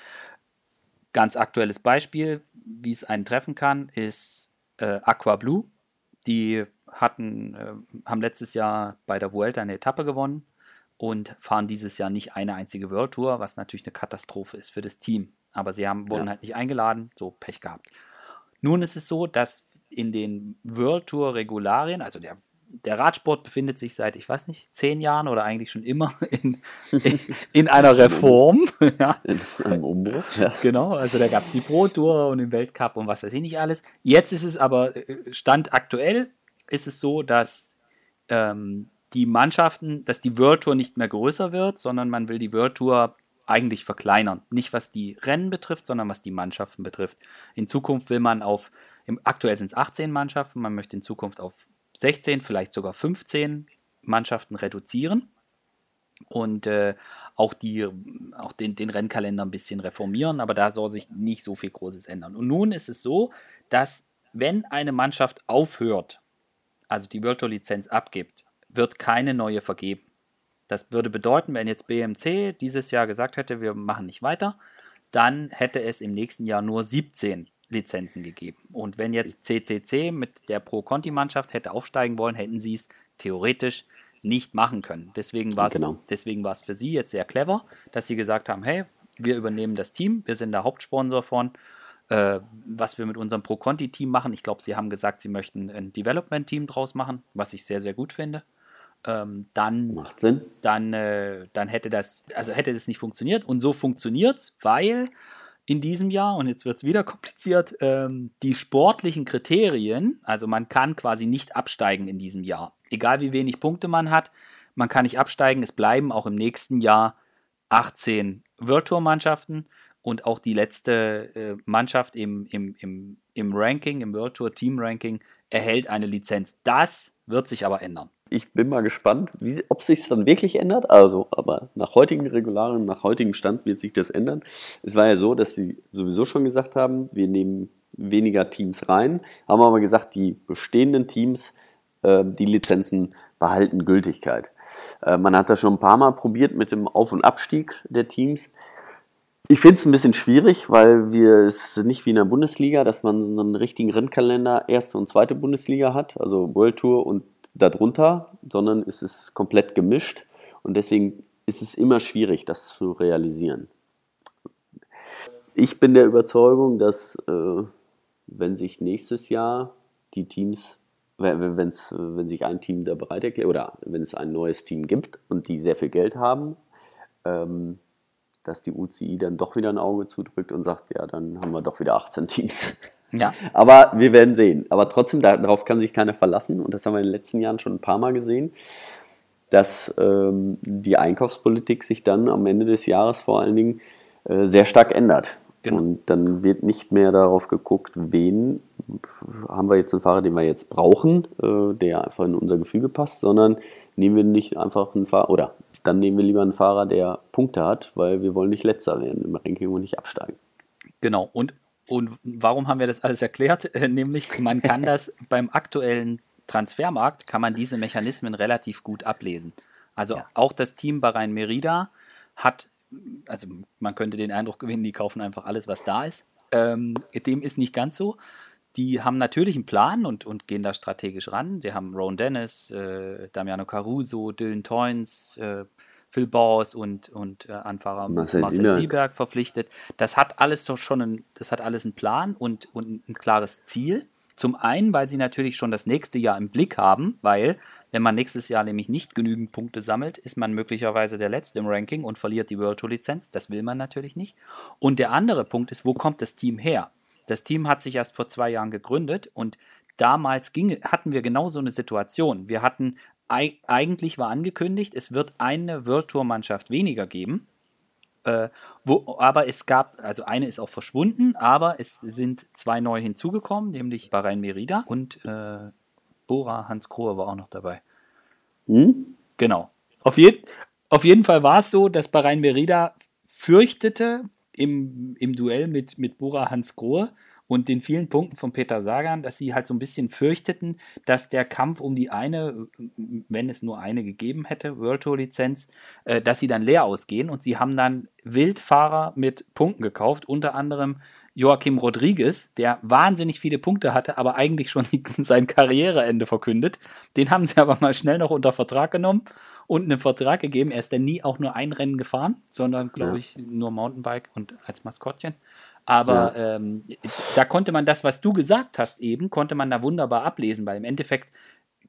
Ganz aktuelles Beispiel, wie es einen treffen kann, ist äh, Aqua Blue. Die hatten, äh, haben letztes Jahr bei der Vuelta eine Etappe gewonnen und fahren dieses Jahr nicht eine einzige World Tour, was natürlich eine Katastrophe ist für das Team. Aber sie haben, wurden ja. halt nicht eingeladen, so Pech gehabt. Nun ist es so, dass in den World Tour Regularien, also der, der Radsport befindet sich seit, ich weiß nicht, zehn Jahren oder eigentlich schon immer in, <laughs> in, in einer Reform. <laughs> ja. In einem Umbruch. Ja. Genau, also da gab es die Pro Tour und den Weltcup und was weiß ich nicht alles. Jetzt ist es aber, äh, Stand aktuell ist es so, dass ähm, die Mannschaften, dass die World Tour nicht mehr größer wird, sondern man will die World Tour eigentlich verkleinern. Nicht was die Rennen betrifft, sondern was die Mannschaften betrifft. In Zukunft will man auf, im, aktuell sind es 18 Mannschaften, man möchte in Zukunft auf 16, vielleicht sogar 15 Mannschaften reduzieren und äh, auch, die, auch den, den Rennkalender ein bisschen reformieren, aber da soll sich nicht so viel Großes ändern. Und nun ist es so, dass wenn eine Mannschaft aufhört, also die World Tour Lizenz abgibt, wird keine neue vergeben. Das würde bedeuten, wenn jetzt BMC dieses Jahr gesagt hätte, wir machen nicht weiter, dann hätte es im nächsten Jahr nur 17 Lizenzen gegeben. Und wenn jetzt CCC mit der Pro-Conti-Mannschaft hätte aufsteigen wollen, hätten sie es theoretisch nicht machen können. Deswegen war es genau. für sie jetzt sehr clever, dass sie gesagt haben, hey, wir übernehmen das Team, wir sind der Hauptsponsor von, äh, was wir mit unserem Pro-Conti-Team machen. Ich glaube, sie haben gesagt, sie möchten ein Development-Team draus machen, was ich sehr, sehr gut finde ähm, dann. Dann, äh, dann hätte das, also hätte das nicht funktioniert. Und so funktioniert es, weil in diesem Jahr, und jetzt wird es wieder <laughs> kompliziert, ähm, die sportlichen Kriterien, also man kann quasi nicht absteigen in diesem Jahr. Egal wie wenig Punkte man hat, man kann nicht absteigen. Es bleiben auch im nächsten Jahr 18 World Tour Mannschaften und auch die letzte äh, Mannschaft im, im, im, im Ranking, im World Tour Team Ranking, erhält eine Lizenz. Das wird sich aber ändern. Ich bin mal gespannt, wie, ob sich dann wirklich ändert. Also, aber nach heutigen Regularien, nach heutigem Stand wird sich das ändern. Es war ja so, dass sie sowieso schon gesagt haben, wir nehmen weniger Teams rein, haben aber gesagt, die bestehenden Teams, äh, die Lizenzen behalten Gültigkeit. Äh, man hat das schon ein paar Mal probiert mit dem Auf- und Abstieg der Teams. Ich finde es ein bisschen schwierig, weil wir es nicht wie in der Bundesliga, dass man so einen richtigen Rennkalender erste und zweite Bundesliga hat, also World Tour und darunter, sondern es ist komplett gemischt und deswegen ist es immer schwierig, das zu realisieren. Ich bin der Überzeugung, dass äh, wenn sich nächstes Jahr die Teams, wenn, wenn's, wenn sich ein Team da bereit erklärt oder wenn es ein neues Team gibt und die sehr viel Geld haben, ähm, dass die UCI dann doch wieder ein Auge zudrückt und sagt, ja, dann haben wir doch wieder 18 Teams. Ja. Aber wir werden sehen. Aber trotzdem, darauf kann sich keiner verlassen. Und das haben wir in den letzten Jahren schon ein paar Mal gesehen, dass ähm, die Einkaufspolitik sich dann am Ende des Jahres vor allen Dingen äh, sehr stark ändert. Genau. Und dann wird nicht mehr darauf geguckt, wen haben wir jetzt einen Fahrer, den wir jetzt brauchen, äh, der einfach in unser Gefüge passt, sondern nehmen wir nicht einfach einen Fahrer, oder dann nehmen wir lieber einen Fahrer, der Punkte hat, weil wir wollen nicht letzter werden im Ranking und nicht absteigen. Genau, und und warum haben wir das alles erklärt? <laughs> Äh, nämlich, man kann <laughs> das beim aktuellen Transfermarkt, kann man diese Mechanismen relativ gut ablesen. Also ja. auch das Team Bahrain Merida hat, also man könnte den Eindruck gewinnen, die kaufen einfach alles, was da ist. Ähm, dem ist nicht ganz so. Die haben natürlich einen Plan und, und gehen da strategisch ran. Sie haben Ron Dennis, äh, Damiano Caruso, Dylan Toynes, äh, Phil Bors und, und äh, Anfahrer Marcel, Marcel Sieberg verpflichtet. Das hat alles doch schon ein, das hat alles einen Plan und, und ein klares Ziel. Zum einen, weil sie natürlich schon das nächste Jahr im Blick haben, weil wenn man nächstes Jahr nämlich nicht genügend Punkte sammelt, ist man möglicherweise der Letzte im Ranking und verliert die World Tour Lizenz. Das will man natürlich nicht. Und der andere Punkt ist, wo kommt das Team her? Das Team hat sich erst vor zwei Jahren gegründet und damals ging, hatten wir genau so eine Situation. Wir hatten eigentlich war angekündigt, es wird eine World Tour Mannschaft weniger geben. Äh, wo, aber es gab, also eine ist auch verschwunden, aber es sind zwei neu hinzugekommen, nämlich Bahrain Merida und äh, Bora Hans Krohe war auch noch dabei. Hm? Genau. Auf, je, auf jeden Fall war es so, dass Bahrain Merida fürchtete im, im Duell mit, mit Bora Hans Grohe, und den vielen Punkten von Peter Sagan, dass sie halt so ein bisschen fürchteten, dass der Kampf um die eine, wenn es nur eine gegeben hätte, World Tour Lizenz, äh, dass sie dann leer ausgehen und sie haben dann Wildfahrer mit Punkten gekauft, unter anderem Joachim Rodriguez, der wahnsinnig viele Punkte hatte, aber eigentlich schon <laughs> sein Karriereende verkündet. Den haben sie <laughs> aber mal schnell noch unter Vertrag genommen und einen Vertrag gegeben. Er ist dann nie auch nur ein Rennen gefahren, sondern, glaube ja. ich, nur Mountainbike und als Maskottchen. Aber ja. ähm, da konnte man das, was du gesagt hast, eben, konnte man da wunderbar ablesen, weil im Endeffekt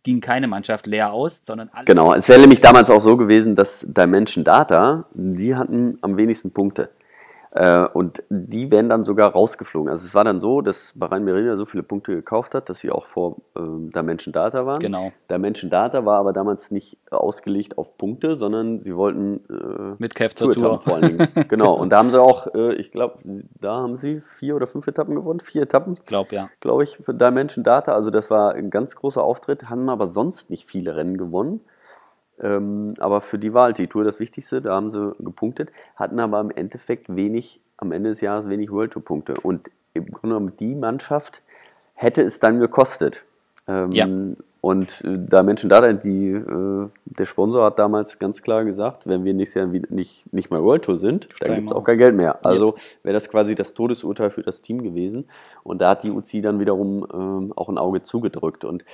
ging keine Mannschaft leer aus, sondern alle. Genau, es wäre nämlich damals auch so gewesen, dass Dimension Data, die hatten am wenigsten Punkte. Äh, und die wären dann sogar rausgeflogen. Also es war dann so, dass Bahrain Merida so viele Punkte gekauft hat, dass sie auch vor ähm, Dimension Data waren. Genau. Dimension Data war aber damals nicht ausgelegt auf Punkte, sondern sie wollten äh, mit Kev zur Tour. vor allen Dingen. <laughs> genau. Und da haben sie auch, äh, ich glaube, da haben sie vier oder fünf Etappen gewonnen. Vier Etappen. Ich glaube, ja. Glaube ich, für Dimension Data. Also das war ein ganz großer Auftritt, haben aber sonst nicht viele Rennen gewonnen. Ähm, aber für die war halt die Tour das Wichtigste, da haben sie gepunktet, hatten aber im Endeffekt wenig, am Ende des Jahres wenig World Tour Punkte. Und im Grunde genommen die Mannschaft hätte es dann gekostet. Ähm, ja. Und äh, da Menschen da, die, äh, der Sponsor hat damals ganz klar gesagt, wenn wir nächstes Jahr nicht, nicht mal World Tour sind, dann gibt es auch kein Geld mehr. Also wäre das quasi das Todesurteil für das Team gewesen. Und da hat die UCI dann wiederum ähm, auch ein Auge zugedrückt. Und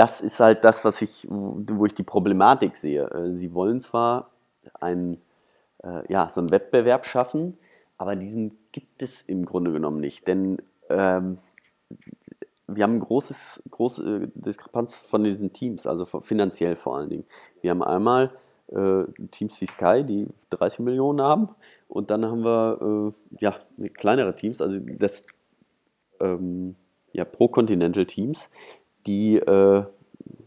das ist halt das, was ich, wo ich die Problematik sehe. Äh, sie wollen zwar einen, äh, ja, so einen Wettbewerb schaffen, aber diesen gibt es im Grunde genommen nicht. Denn ähm, wir haben eine großes, große Diskrepanz von diesen Teams, also finanziell vor allen Dingen. Wir haben einmal äh, Teams wie Sky, die 30 Millionen haben, und dann haben wir äh, ja, kleinere Teams, also das ähm, ja, Pro-Continental-Teams, die, äh,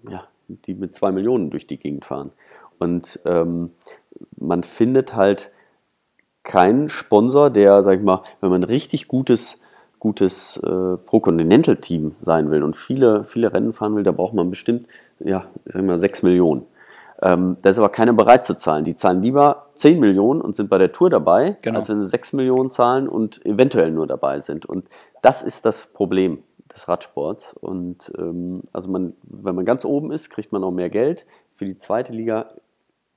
ja, die mit 2 Millionen durch die Gegend fahren. Und ähm, man findet halt kein Sponsor, der, sag ich mal, wenn man ein richtig gutes, gutes äh, Pro-Continental-Team sein will und viele, viele Rennen fahren will, da braucht man bestimmt, ja, sag ich mal, 6 Millionen. Ähm, da ist aber keiner bereit zu zahlen. Die zahlen lieber 10 Millionen und sind bei der Tour dabei, genau. als wenn sie 6 Millionen zahlen und eventuell nur dabei sind. Und das ist das Problem des Radsports. Und ähm, also man, wenn man ganz oben ist, kriegt man auch mehr Geld. Für die zweite Liga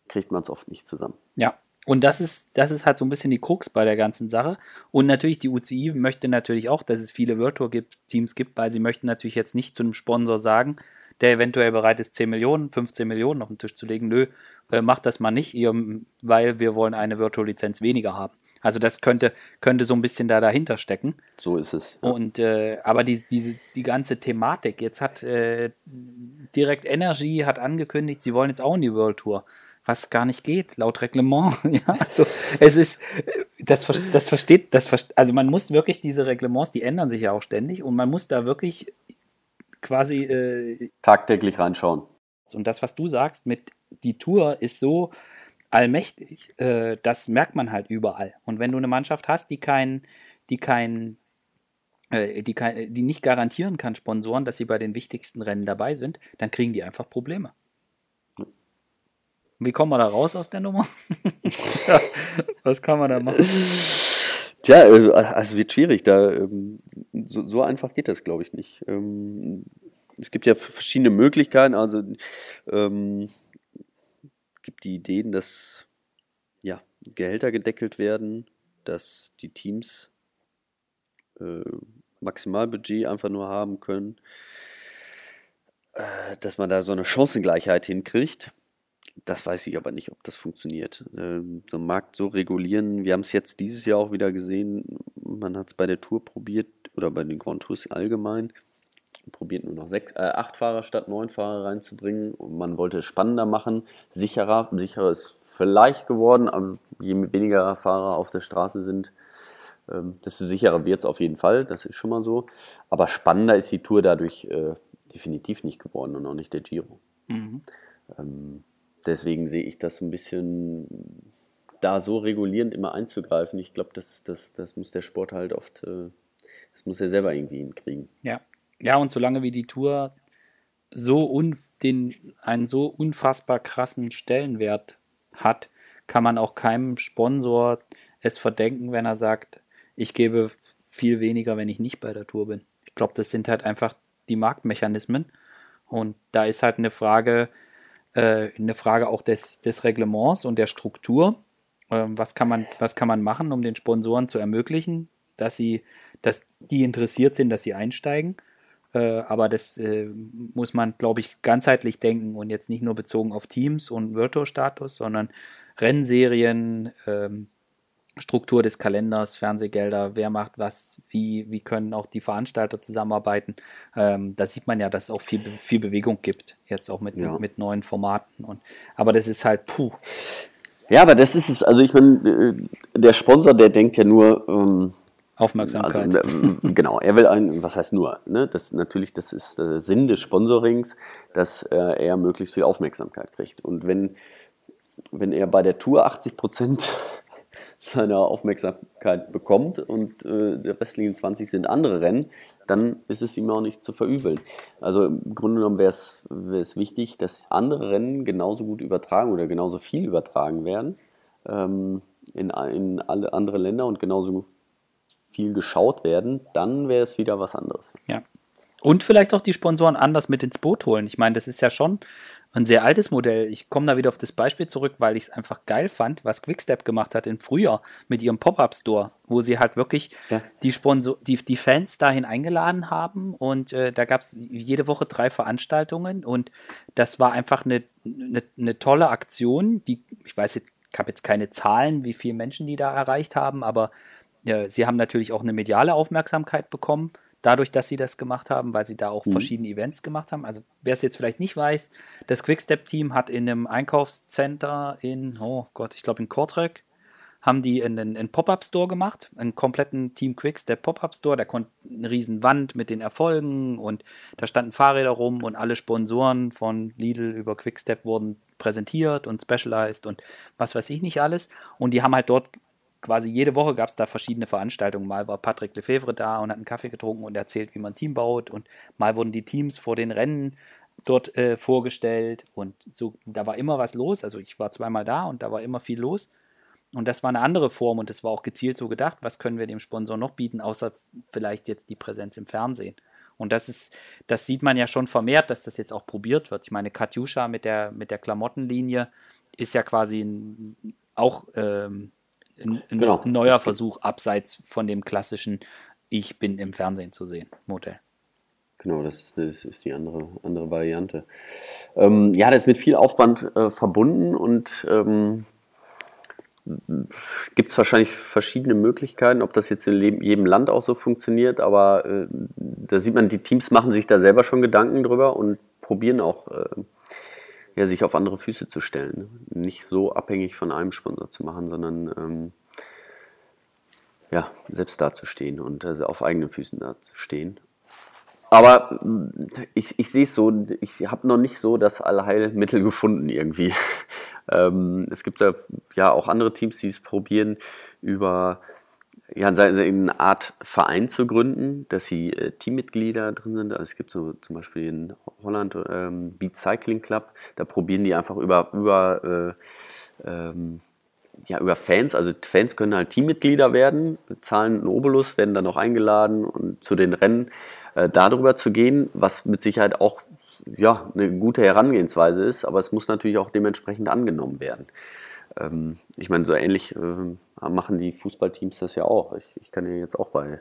kriegt man es oft nicht zusammen. Ja, und das ist, das ist halt so ein bisschen die Krux bei der ganzen Sache. Und natürlich, die UCI möchte natürlich auch, dass es viele World Tour Teams gibt, weil sie möchten natürlich jetzt nicht zu einem Sponsor sagen, der eventuell bereit ist, 10 Millionen, 15 Millionen auf den Tisch zu legen, nö, äh, macht das mal nicht, ihr, weil wir wollen eine Virtual Lizenz weniger haben. Also das könnte, könnte so ein bisschen da dahinter stecken. So ist es. Ja. Und äh, aber die, diese, die ganze Thematik, jetzt hat äh, Direct Energy hat angekündigt, sie wollen jetzt auch in die World Tour was gar nicht geht, laut Reglement. <laughs> ja, also es ist, das, das versteht, das also man muss wirklich diese Reglements, die ändern sich ja auch ständig und man muss da wirklich quasi äh, tagtäglich reinschauen. Und das, was du sagst, mit die Tour ist so allmächtig, äh, das merkt man halt überall. Und wenn du eine Mannschaft hast, die kein, die kein äh, die, die nicht garantieren kann, Sponsoren, dass sie bei den wichtigsten Rennen dabei sind, dann kriegen die einfach Probleme. Wie kommen wir da raus aus der Nummer? <laughs> was kann man da machen? Tja, äh, also wird schwierig. Da, ähm, so, so einfach geht das, glaube ich, nicht. Ähm, es gibt ja verschiedene Möglichkeiten. Also ähm, gibt die Ideen, dass ja, Gehälter gedeckelt werden, dass die Teams äh, Maximalbudget einfach nur haben können, äh, dass man da so eine Chancengleichheit hinkriegt. Das weiß ich aber nicht, ob das funktioniert. Ähm, so einen Markt so regulieren. Wir haben es jetzt dieses Jahr auch wieder gesehen. Man hat es bei der Tour probiert oder bei den Grand Tours allgemein. Probiert nur noch sechs, äh, acht Fahrer statt neun Fahrer reinzubringen. Und man wollte es spannender machen, sicherer. Sicherer ist vielleicht geworden, aber je weniger Fahrer auf der Straße sind, ähm, desto sicherer wird es auf jeden Fall. Das ist schon mal so. Aber spannender ist die Tour dadurch äh, definitiv nicht geworden und auch nicht der Giro. Mhm. Ähm, deswegen sehe ich das ein bisschen da so regulierend immer einzugreifen. Ich glaube, das, das, das muss der Sport halt oft, äh, das muss er selber irgendwie hinkriegen. Ja. Ja, und solange wie die Tour so un, den, einen so unfassbar krassen Stellenwert hat, kann man auch keinem Sponsor es verdenken, wenn er sagt, ich gebe viel weniger, wenn ich nicht bei der Tour bin. Ich glaube, das sind halt einfach die Marktmechanismen. Und da ist halt eine Frage, äh, eine Frage auch des, des Reglements und der Struktur. Ähm, was, kann man, was kann man machen, um den Sponsoren zu ermöglichen, dass sie, dass die interessiert sind, dass sie einsteigen? Äh, aber das äh, muss man, glaube ich, ganzheitlich denken und jetzt nicht nur bezogen auf Teams und Virtual-Status, sondern Rennserien, ähm, Struktur des Kalenders, Fernsehgelder, wer macht was, wie, wie können auch die Veranstalter zusammenarbeiten. Ähm, da sieht man ja, dass es auch viel, viel Bewegung gibt, jetzt auch mit, ja. mit neuen Formaten. Und, aber das ist halt, puh. Ja, aber das ist es, also ich meine, äh, der Sponsor, der denkt ja nur, ähm, Aufmerksamkeit. Also, genau, er will ein, was heißt nur, ne? Das natürlich, das ist der Sinn des Sponsorings, dass äh, er möglichst viel Aufmerksamkeit kriegt. Und wenn, wenn er bei der Tour 80 Prozent <laughs> seiner Aufmerksamkeit bekommt und äh, der restlichen 20 sind andere Rennen, dann ist es ihm auch nicht zu verübeln. Also im Grunde genommen wäre es wichtig, dass andere Rennen genauso gut übertragen oder genauso viel übertragen werden ähm, in, in alle andere Länder und genauso viel geschaut werden, dann wäre es wieder was anderes. Ja. Und vielleicht auch die Sponsoren anders mit ins Boot holen. Ich meine, das ist ja schon ein sehr altes Modell. Ich komme da wieder auf das Beispiel zurück, weil ich es einfach geil fand, was Quickstep gemacht hat im Frühjahr mit ihrem Pop-Up-Store, wo sie halt wirklich ja. die, Sponsor die, die Fans dahin eingeladen haben und äh, da gab es jede Woche drei Veranstaltungen und das war einfach eine, eine, eine tolle Aktion, die, ich weiß jetzt, ich habe jetzt keine Zahlen, wie viele Menschen die da erreicht haben, aber ja, sie haben natürlich auch eine mediale Aufmerksamkeit bekommen dadurch, dass sie das gemacht haben, weil sie da auch mhm. verschiedene Events gemacht haben. Also wer es jetzt vielleicht nicht weiß, das Quickstep-Team hat in einem Einkaufscenter in, oh Gott, ich glaube in Kortrijk, haben die einen, einen Pop-Up-Store gemacht, einen kompletten Team Quickstep Pop-Up-Store. Da konnte eine riesen Wand mit den Erfolgen und da standen Fahrräder rum und alle Sponsoren von Lidl über Quickstep wurden präsentiert und specialized und was weiß ich nicht alles. Und die haben halt dort quasi jede Woche gab es da verschiedene Veranstaltungen. Mal war Patrick Lefevre da und hat einen Kaffee getrunken und erzählt, wie man ein Team baut. Und mal wurden die Teams vor den Rennen dort äh, vorgestellt. Und so, da war immer was los. Also ich war zweimal da und da war immer viel los. Und das war eine andere Form und das war auch gezielt so gedacht, was können wir dem Sponsor noch bieten, außer vielleicht jetzt die Präsenz im Fernsehen. Und das ist, das sieht man ja schon vermehrt, dass das jetzt auch probiert wird. Ich meine, Katjuscha mit der, mit der Klamottenlinie ist ja quasi ein, auch ähm, ein, ein, genau. neuer Versuch, abseits von dem klassischen Ich bin im Fernsehen zu sehen Modell. Genau, das ist, das ist die andere, andere Variante. Ähm, ja, das ist mit viel Aufwand äh, verbunden und ähm, gibt es wahrscheinlich verschiedene Möglichkeiten, ob das jetzt in jedem Land auch so funktioniert, aber äh, da sieht man, die Teams machen sich da selber schon Gedanken drüber und probieren auch, äh, ja, sich auf andere Füße zu stellen. Ne? Nicht so abhängig von einem Sponsor zu machen, sondern ähm, ja, selbst dazustehen und also auf eigenen Füßen dazustehen. Aber ich, ich sehe es so, ich habe noch nicht so das Allheilmittel gefunden irgendwie. <laughs> Ähm, es gibt ja, ja auch andere Teams, die es probieren, über ja, eine Art Verein zu gründen, dass sie äh, Teammitglieder drin sind. Also es gibt so zum Beispiel in Holland ähm, Beat Cycling Club, da probieren die einfach über, über, äh, ähm, ja, über Fans, also Fans können halt Teammitglieder werden, zahlen einen Obolus, werden dann auch eingeladen und zu den Rennen äh, darüber zu gehen, was mit Sicherheit auch ja, eine gute Herangehensweise ist, aber es muss natürlich auch dementsprechend angenommen werden. Ähm, ich meine, so ähnlich äh, machen die Fußballteams das ja auch. Ich, ich kann ja jetzt auch bei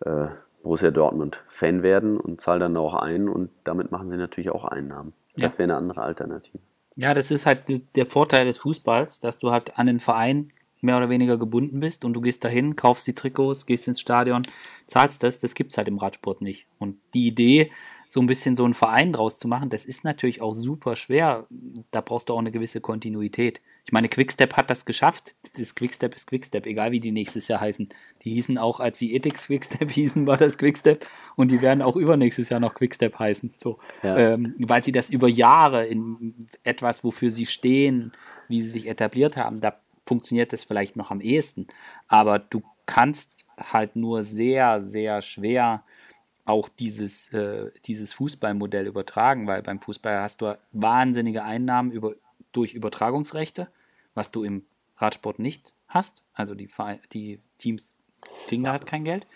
äh, Borussia Dortmund Fan werden und zahle dann auch ein und damit machen sie natürlich auch Einnahmen. Ja. Das wäre eine andere Alternative. Ja, das ist halt der Vorteil des Fußballs, dass du halt an den Verein mehr oder weniger gebunden bist und du gehst dahin, kaufst die Trikots, gehst ins Stadion, zahlst das, das gibt es halt im Radsport nicht. Und die Idee, so ein bisschen so einen Verein draus zu machen, das ist natürlich auch super schwer. Da brauchst du auch eine gewisse Kontinuität. Ich meine, Quickstep hat das geschafft. Das Quickstep ist Quickstep, egal wie die nächstes Jahr heißen. Die hießen auch, als die Ethics Quickstep <laughs> hießen, war das Quickstep und die werden auch übernächstes Jahr noch Quickstep heißen. So, ja. ähm, weil sie das über Jahre in etwas, wofür sie stehen, wie sie sich etabliert haben, da funktioniert das vielleicht noch am ehesten. Aber du kannst halt nur sehr, sehr schwer auch dieses, äh, dieses Fußballmodell übertragen, weil beim Fußball hast du wahnsinnige Einnahmen über, durch Übertragungsrechte, was du im Radsport nicht hast. Also die, die Teams kriegen da halt kein Geld.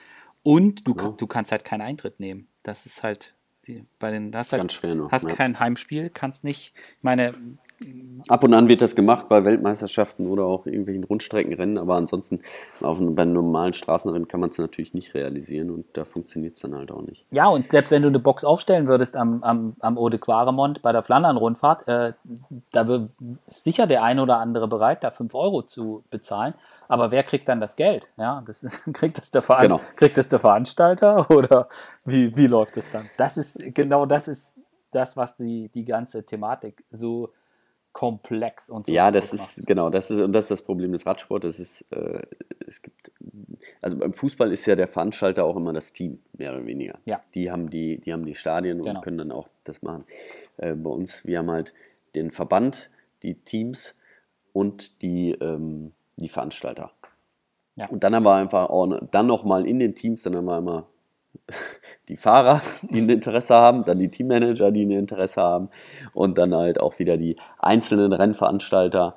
Und du, ja. du kannst halt keinen Eintritt nehmen. Das ist halt die, bei den, hast halt, schwer noch, hast ja. kein Heimspiel, kannst nicht, ich meine, Ab und an wird das gemacht bei Weltmeisterschaften oder auch irgendwelchen Rundstreckenrennen, aber ansonsten auf, bei einem normalen Straßenrennen kann man es natürlich nicht realisieren und da funktioniert es dann halt auch nicht. Ja, und selbst wenn du eine Box aufstellen würdest am, am, am Eau de Quaremont bei der Flandern-Rundfahrt, äh, da wird sicher der eine oder andere bereit, da 5 Euro zu bezahlen. Aber wer kriegt dann das Geld? Ja, das ist, <laughs> kriegt, das der genau. kriegt das der Veranstalter <laughs> oder wie, wie läuft das dann? Das ist genau das ist das, was die, die ganze Thematik so komplex und so. Ja, das ist macht. genau, das ist und das ist das Problem des Radsports. Es ist, äh, es gibt, also beim Fußball ist ja der Veranstalter auch immer das Team mehr oder weniger. Ja. Die haben die, die haben die Stadien genau. und können dann auch das machen. Äh, bei uns, wir haben halt den Verband, die Teams und die, ähm, die Veranstalter. Ja. Und dann haben wir einfach auch, dann nochmal in den Teams, dann haben wir immer <laughs> die Fahrer, die ein Interesse haben, dann die Teammanager, die ein Interesse haben und dann halt auch wieder die einzelnen Rennveranstalter.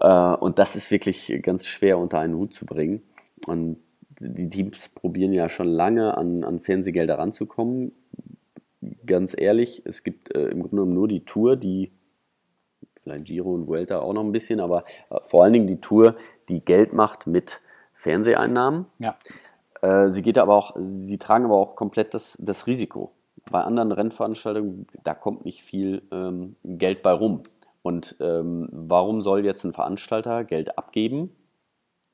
Äh, und das ist wirklich ganz schwer unter einen Hut zu bringen. Und die Teams probieren ja schon lange an, an Fernsehgelder ranzukommen. Ganz ehrlich, es gibt äh, im Grunde genommen nur die Tour, die vielleicht Giro und Vuelta auch noch ein bisschen, aber äh, vor allen Dingen die Tour, die Geld macht mit Fernseheinnahmen. Ja. Äh, sie geht aber auch, sie tragen aber auch komplett das, das Risiko. Bei anderen Rennveranstaltungen, da kommt nicht viel ähm, Geld bei rum. Und ähm, warum soll jetzt ein Veranstalter Geld abgeben,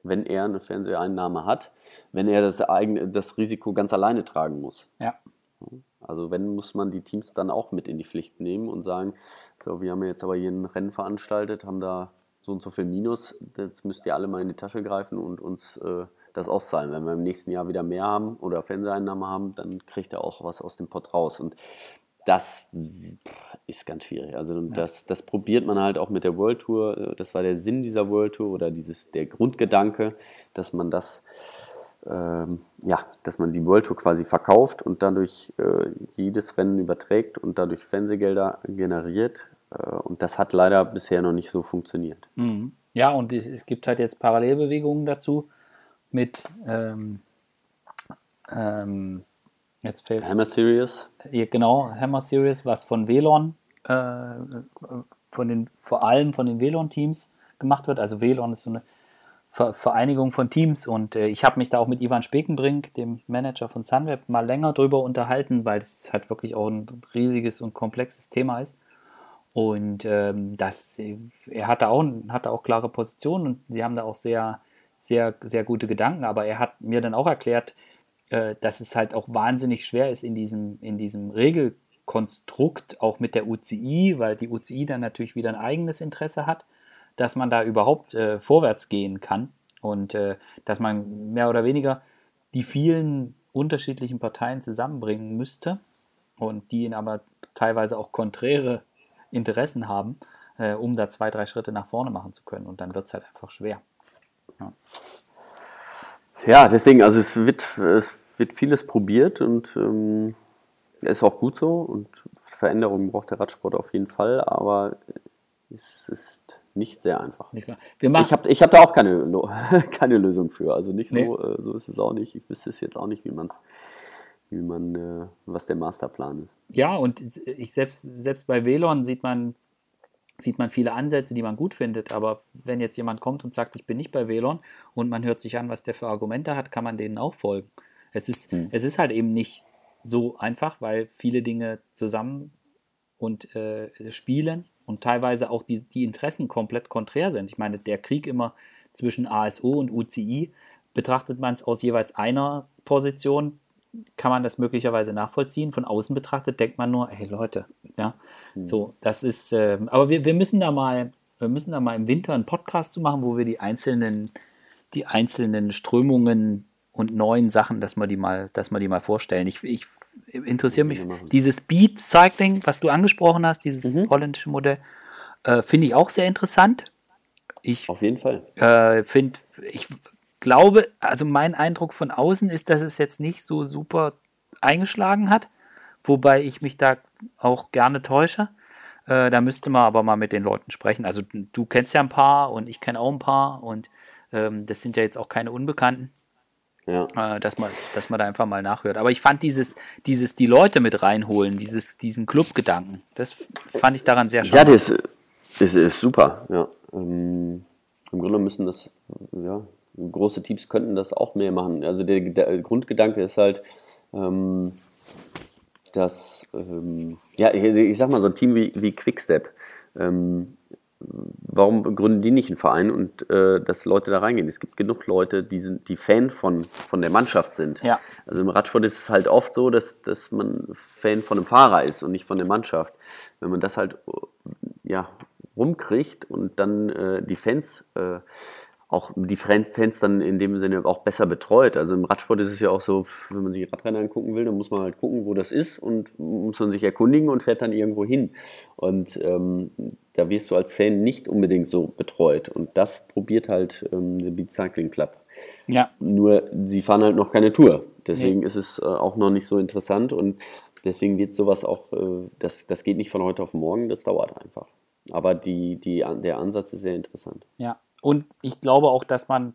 wenn er eine Fernseheinnahme hat, wenn er das, eigene, das Risiko ganz alleine tragen muss? Ja. Also wenn, muss man die Teams dann auch mit in die Pflicht nehmen und sagen, so, wir haben jetzt aber hier ein Rennen veranstaltet, haben da so und so viel Minus, jetzt müsst ihr alle mal in die Tasche greifen und uns äh, das auszahlen. Wenn wir im nächsten Jahr wieder mehr haben oder Fernseheinnahmen haben, dann kriegt er auch was aus dem Pott raus. Und das ist ganz schwierig. Also das, das probiert man halt auch mit der World Tour. Das war der Sinn dieser World Tour oder dieses, der Grundgedanke, dass man das, ähm, ja, dass man die World Tour quasi verkauft und dadurch äh, jedes Rennen überträgt und dadurch Fernsehgelder generiert. Äh, und das hat leider bisher noch nicht so funktioniert. Mhm. Ja, und es, es, gibt halt jetzt Parallelbewegungen dazu mit ähm, ähm, Jetzt fehlt. Hammer Series. Ja, genau, Hammer Series, was von Velon, äh, von den, vor allem von den Velon-Teams gemacht wird. Also Velon ist so eine Vereinigung von Teams und äh, ich habe mich da auch mit Ivan Spekenbrink, dem Manager von Sunweb, mal länger drüber unterhalten, weil es halt wirklich auch ein riesiges und komplexes Thema ist. Und ähm, das, er hatte auch, hatte auch klare Positionen und sie haben da auch sehr, sehr, sehr gute Gedanken, aber er hat mir dann auch erklärt, äh, dass es halt auch wahnsinnig schwer ist in diesem, in diesem Regelkonstrukt, auch mit der UCI, weil die UCI dann natürlich wieder ein eigenes Interesse hat, dass man da überhaupt äh, vorwärts gehen kann und äh, dass man mehr oder weniger die vielen unterschiedlichen Parteien zusammenbringen müsste und die aber teilweise auch konträre Interessen haben, äh, um da zwei, drei Schritte nach vorne machen zu können. Und dann wird es halt einfach schwer. Ja. ja. deswegen, also es wird, es wird vieles probiert und ähm, ist auch gut so und Veränderungen braucht der Radsport auf jeden Fall, aber es ist nicht sehr einfach. Nicht so. ich habe ich hab da auch keine, <laughs> keine Lösung für. Also nicht nee. so, äh, so ist es auch nicht. Ich wüsste es jetzt auch nicht, wie man es wie man, äh, was der Masterplan ist. Ja, und ich selbst, selbst bei Velon sieht man, sieht man viele Ansätze, die man gut findet. Aber wenn jetzt jemand kommt und sagt, ich bin nicht bei Velon und man hört sich an, was der für Argumente hat, kann man denen auch folgen. Es ist, hm. es ist halt eben nicht so einfach, weil viele Dinge zusammen und äh, spielen und teilweise auch die, die Interessen komplett konträr sind. Ich meine, der Krieg immer zwischen ASO und UCI, betrachtet man es aus jeweils einer Position, kann man das möglicherweise nachvollziehen. Von außen betrachtet denkt man nur, hey Leute, ja, hm. so, das ist, äh, aber wir, wir müssen da mal, wir müssen da mal im Winter einen Podcast zu machen, wo wir die einzelnen, die einzelnen Strömungen und neuen Sachen, dass wir die mal, dass wir die mal vorstellen. Ich, ich interessiere mich, dieses Speed Cycling, was du angesprochen hast, dieses mhm. holländische Modell, äh, finde ich auch sehr interessant. Ich, Auf jeden Fall. Äh, finde, ich glaube, also mein Eindruck von außen ist, dass es jetzt nicht so super eingeschlagen hat, wobei ich mich da auch gerne täusche. Äh, da müsste man aber mal mit den Leuten sprechen. Also du kennst ja ein paar und ich kenne auch ein paar und ähm, das sind ja jetzt auch keine Unbekannten. Ja. Äh, dass, man, dass man da einfach mal nachhört. Aber ich fand dieses, dieses die Leute mit reinholen, dieses, diesen Clubgedanken, das fand ich daran sehr schade. Ja, das ist, ist, ist super. Ja. Ähm, Im Grunde müssen das, ja, große Teams könnten das auch mehr machen. Also der, der Grundgedanke ist halt, ähm, dass, ähm, ja, ich, ich, sag mal, so ein Team wie, wie Quickstep, ähm, warum gründen die nicht einen Verein und äh, dass Leute da reingehen? Es gibt genug Leute, die, sind, die Fan von, von der Mannschaft sind. Ja. Also im Radsport ist es halt oft so, dass, dass man Fan von einem Fahrer ist und nicht von der Mannschaft. Wenn man das halt ja, rumkriegt und dann äh, die Fans äh, auch die Fans dann in dem Sinne auch besser betreut. Also im Radsport ist es ja auch so, wenn man sich Radrennen angucken will, dann muss man halt gucken, wo das ist und muss man sich erkundigen und fährt dann irgendwo hin. Und ähm, da wirst du als Fan nicht unbedingt so betreut. Und das probiert halt ähm, der Beat Cycling Club. Ja. Nur sie fahren halt noch keine Tour. Deswegen nee. ist es äh, auch noch nicht so interessant und deswegen wird sowas auch, äh, das, das geht nicht von heute auf morgen, das dauert einfach. Aber die, die, der Ansatz ist sehr interessant. Ja, und ich glaube auch, dass man,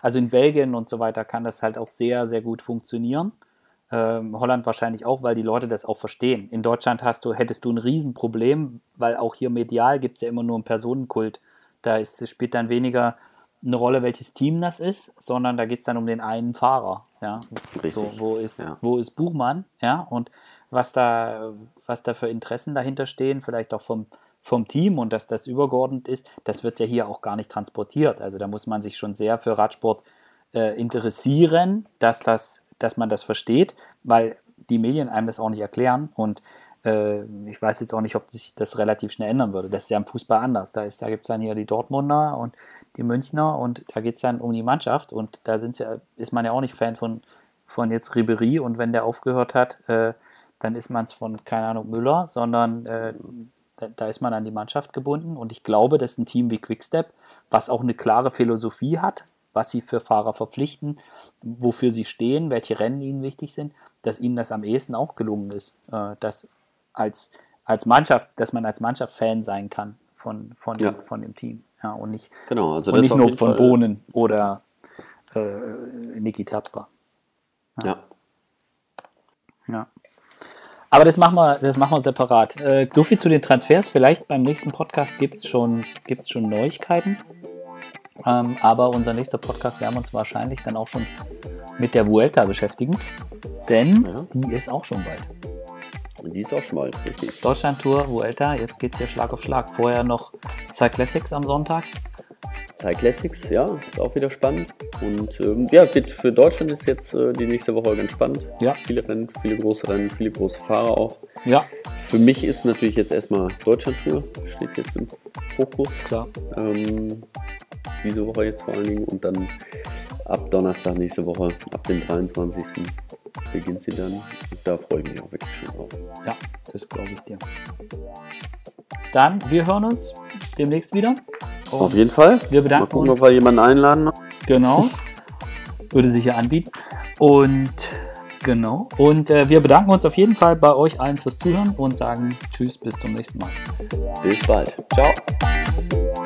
also in Belgien und so weiter kann das halt auch sehr, sehr gut funktionieren. Ähm, Holland wahrscheinlich auch, weil die Leute das auch verstehen. In Deutschland hast du, hättest du ein Riesenproblem, weil auch hier medial gibt es ja immer nur einen Personenkult. Da ist, spielt dann weniger eine Rolle, welches Team das ist, sondern da geht es dann um den einen Fahrer. Ja? So, wo, ist, ja. wo ist Buchmann? Ja? Und was da, was da für Interessen dahinter stehen, vielleicht auch vom, vom Team und dass das übergeordnet ist, das wird ja hier auch gar nicht transportiert. Also da muss man sich schon sehr für Radsport äh, interessieren, dass, das, dass man das versteht, weil die Medien einem das auch nicht erklären und äh, ich weiß jetzt auch nicht, ob sich das relativ schnell ändern würde. Das ist ja im Fußball anders. Da, da gibt es dann hier die Dortmunder und die Münchner und da geht es dann um die Mannschaft und da ja, ist man ja auch nicht Fan von, von jetzt Ribery und wenn der aufgehört hat, äh, dann ist man es von, keine Ahnung, Müller, sondern äh, da, ist man an die Mannschaft gebunden. Und ich glaube, dass ein Team wie Quickstep, was auch eine klare Philosophie hat, was sie für Fahrer verpflichten, wofür sie stehen, welche Rennen ihnen wichtig sind, dass ihnen das am ehesten auch gelungen ist, äh, dass als, als Mannschaft, dass man als Mannschaft Fan sein kann von, von, ja. dem, von dem Team. Ja, und nicht, genau, also und nicht nur von Fall. Bohnen oder äh, Niki Terpstra. Ja. ja. ja. Aber das machen wir, das machen wir separat. Äh, so viel zu den Transfers. Vielleicht beim nächsten Podcast gibt es schon, gibt's schon Neuigkeiten. Ähm, aber unser nächster Podcast werden wir uns wahrscheinlich dann auch schon mit der Vuelta beschäftigen. Denn ja. die ist auch schon bald. Die ist auch schon bald, richtig. Deutschland Tour, Vuelta, jetzt geht es hier Schlag auf Schlag. Vorher noch Cyclassics am Sonntag. Cyclassics, ja, ist auch wieder spannend. Und ähm, ja, für Deutschland ist jetzt äh, die nächste Woche ganz spannend. Ja. Viele Rennen, viele große Rennen, viele große Fahrer auch. Ja. Für mich ist natürlich jetzt erstmal Deutschland-Tour, steht jetzt im Fokus. Klar. Ähm, diese Woche jetzt vor allen Dingen und dann ab Donnerstag nächste Woche, ab dem 23. beginnt sie dann. Da freue ich mich auch wirklich schon drauf. Ja, das glaube ich dir. Dann, wir hören uns demnächst wieder. Und Auf jeden Fall. Wir bedanken Mal gucken, uns. ob wir jemanden einladen. Genau. <laughs> Würde sich ja anbieten. Und genau. Und äh, wir bedanken uns auf jeden Fall bei euch allen fürs Zuhören und sagen Tschüss, bis zum nächsten Mal. Bis bald. Ciao.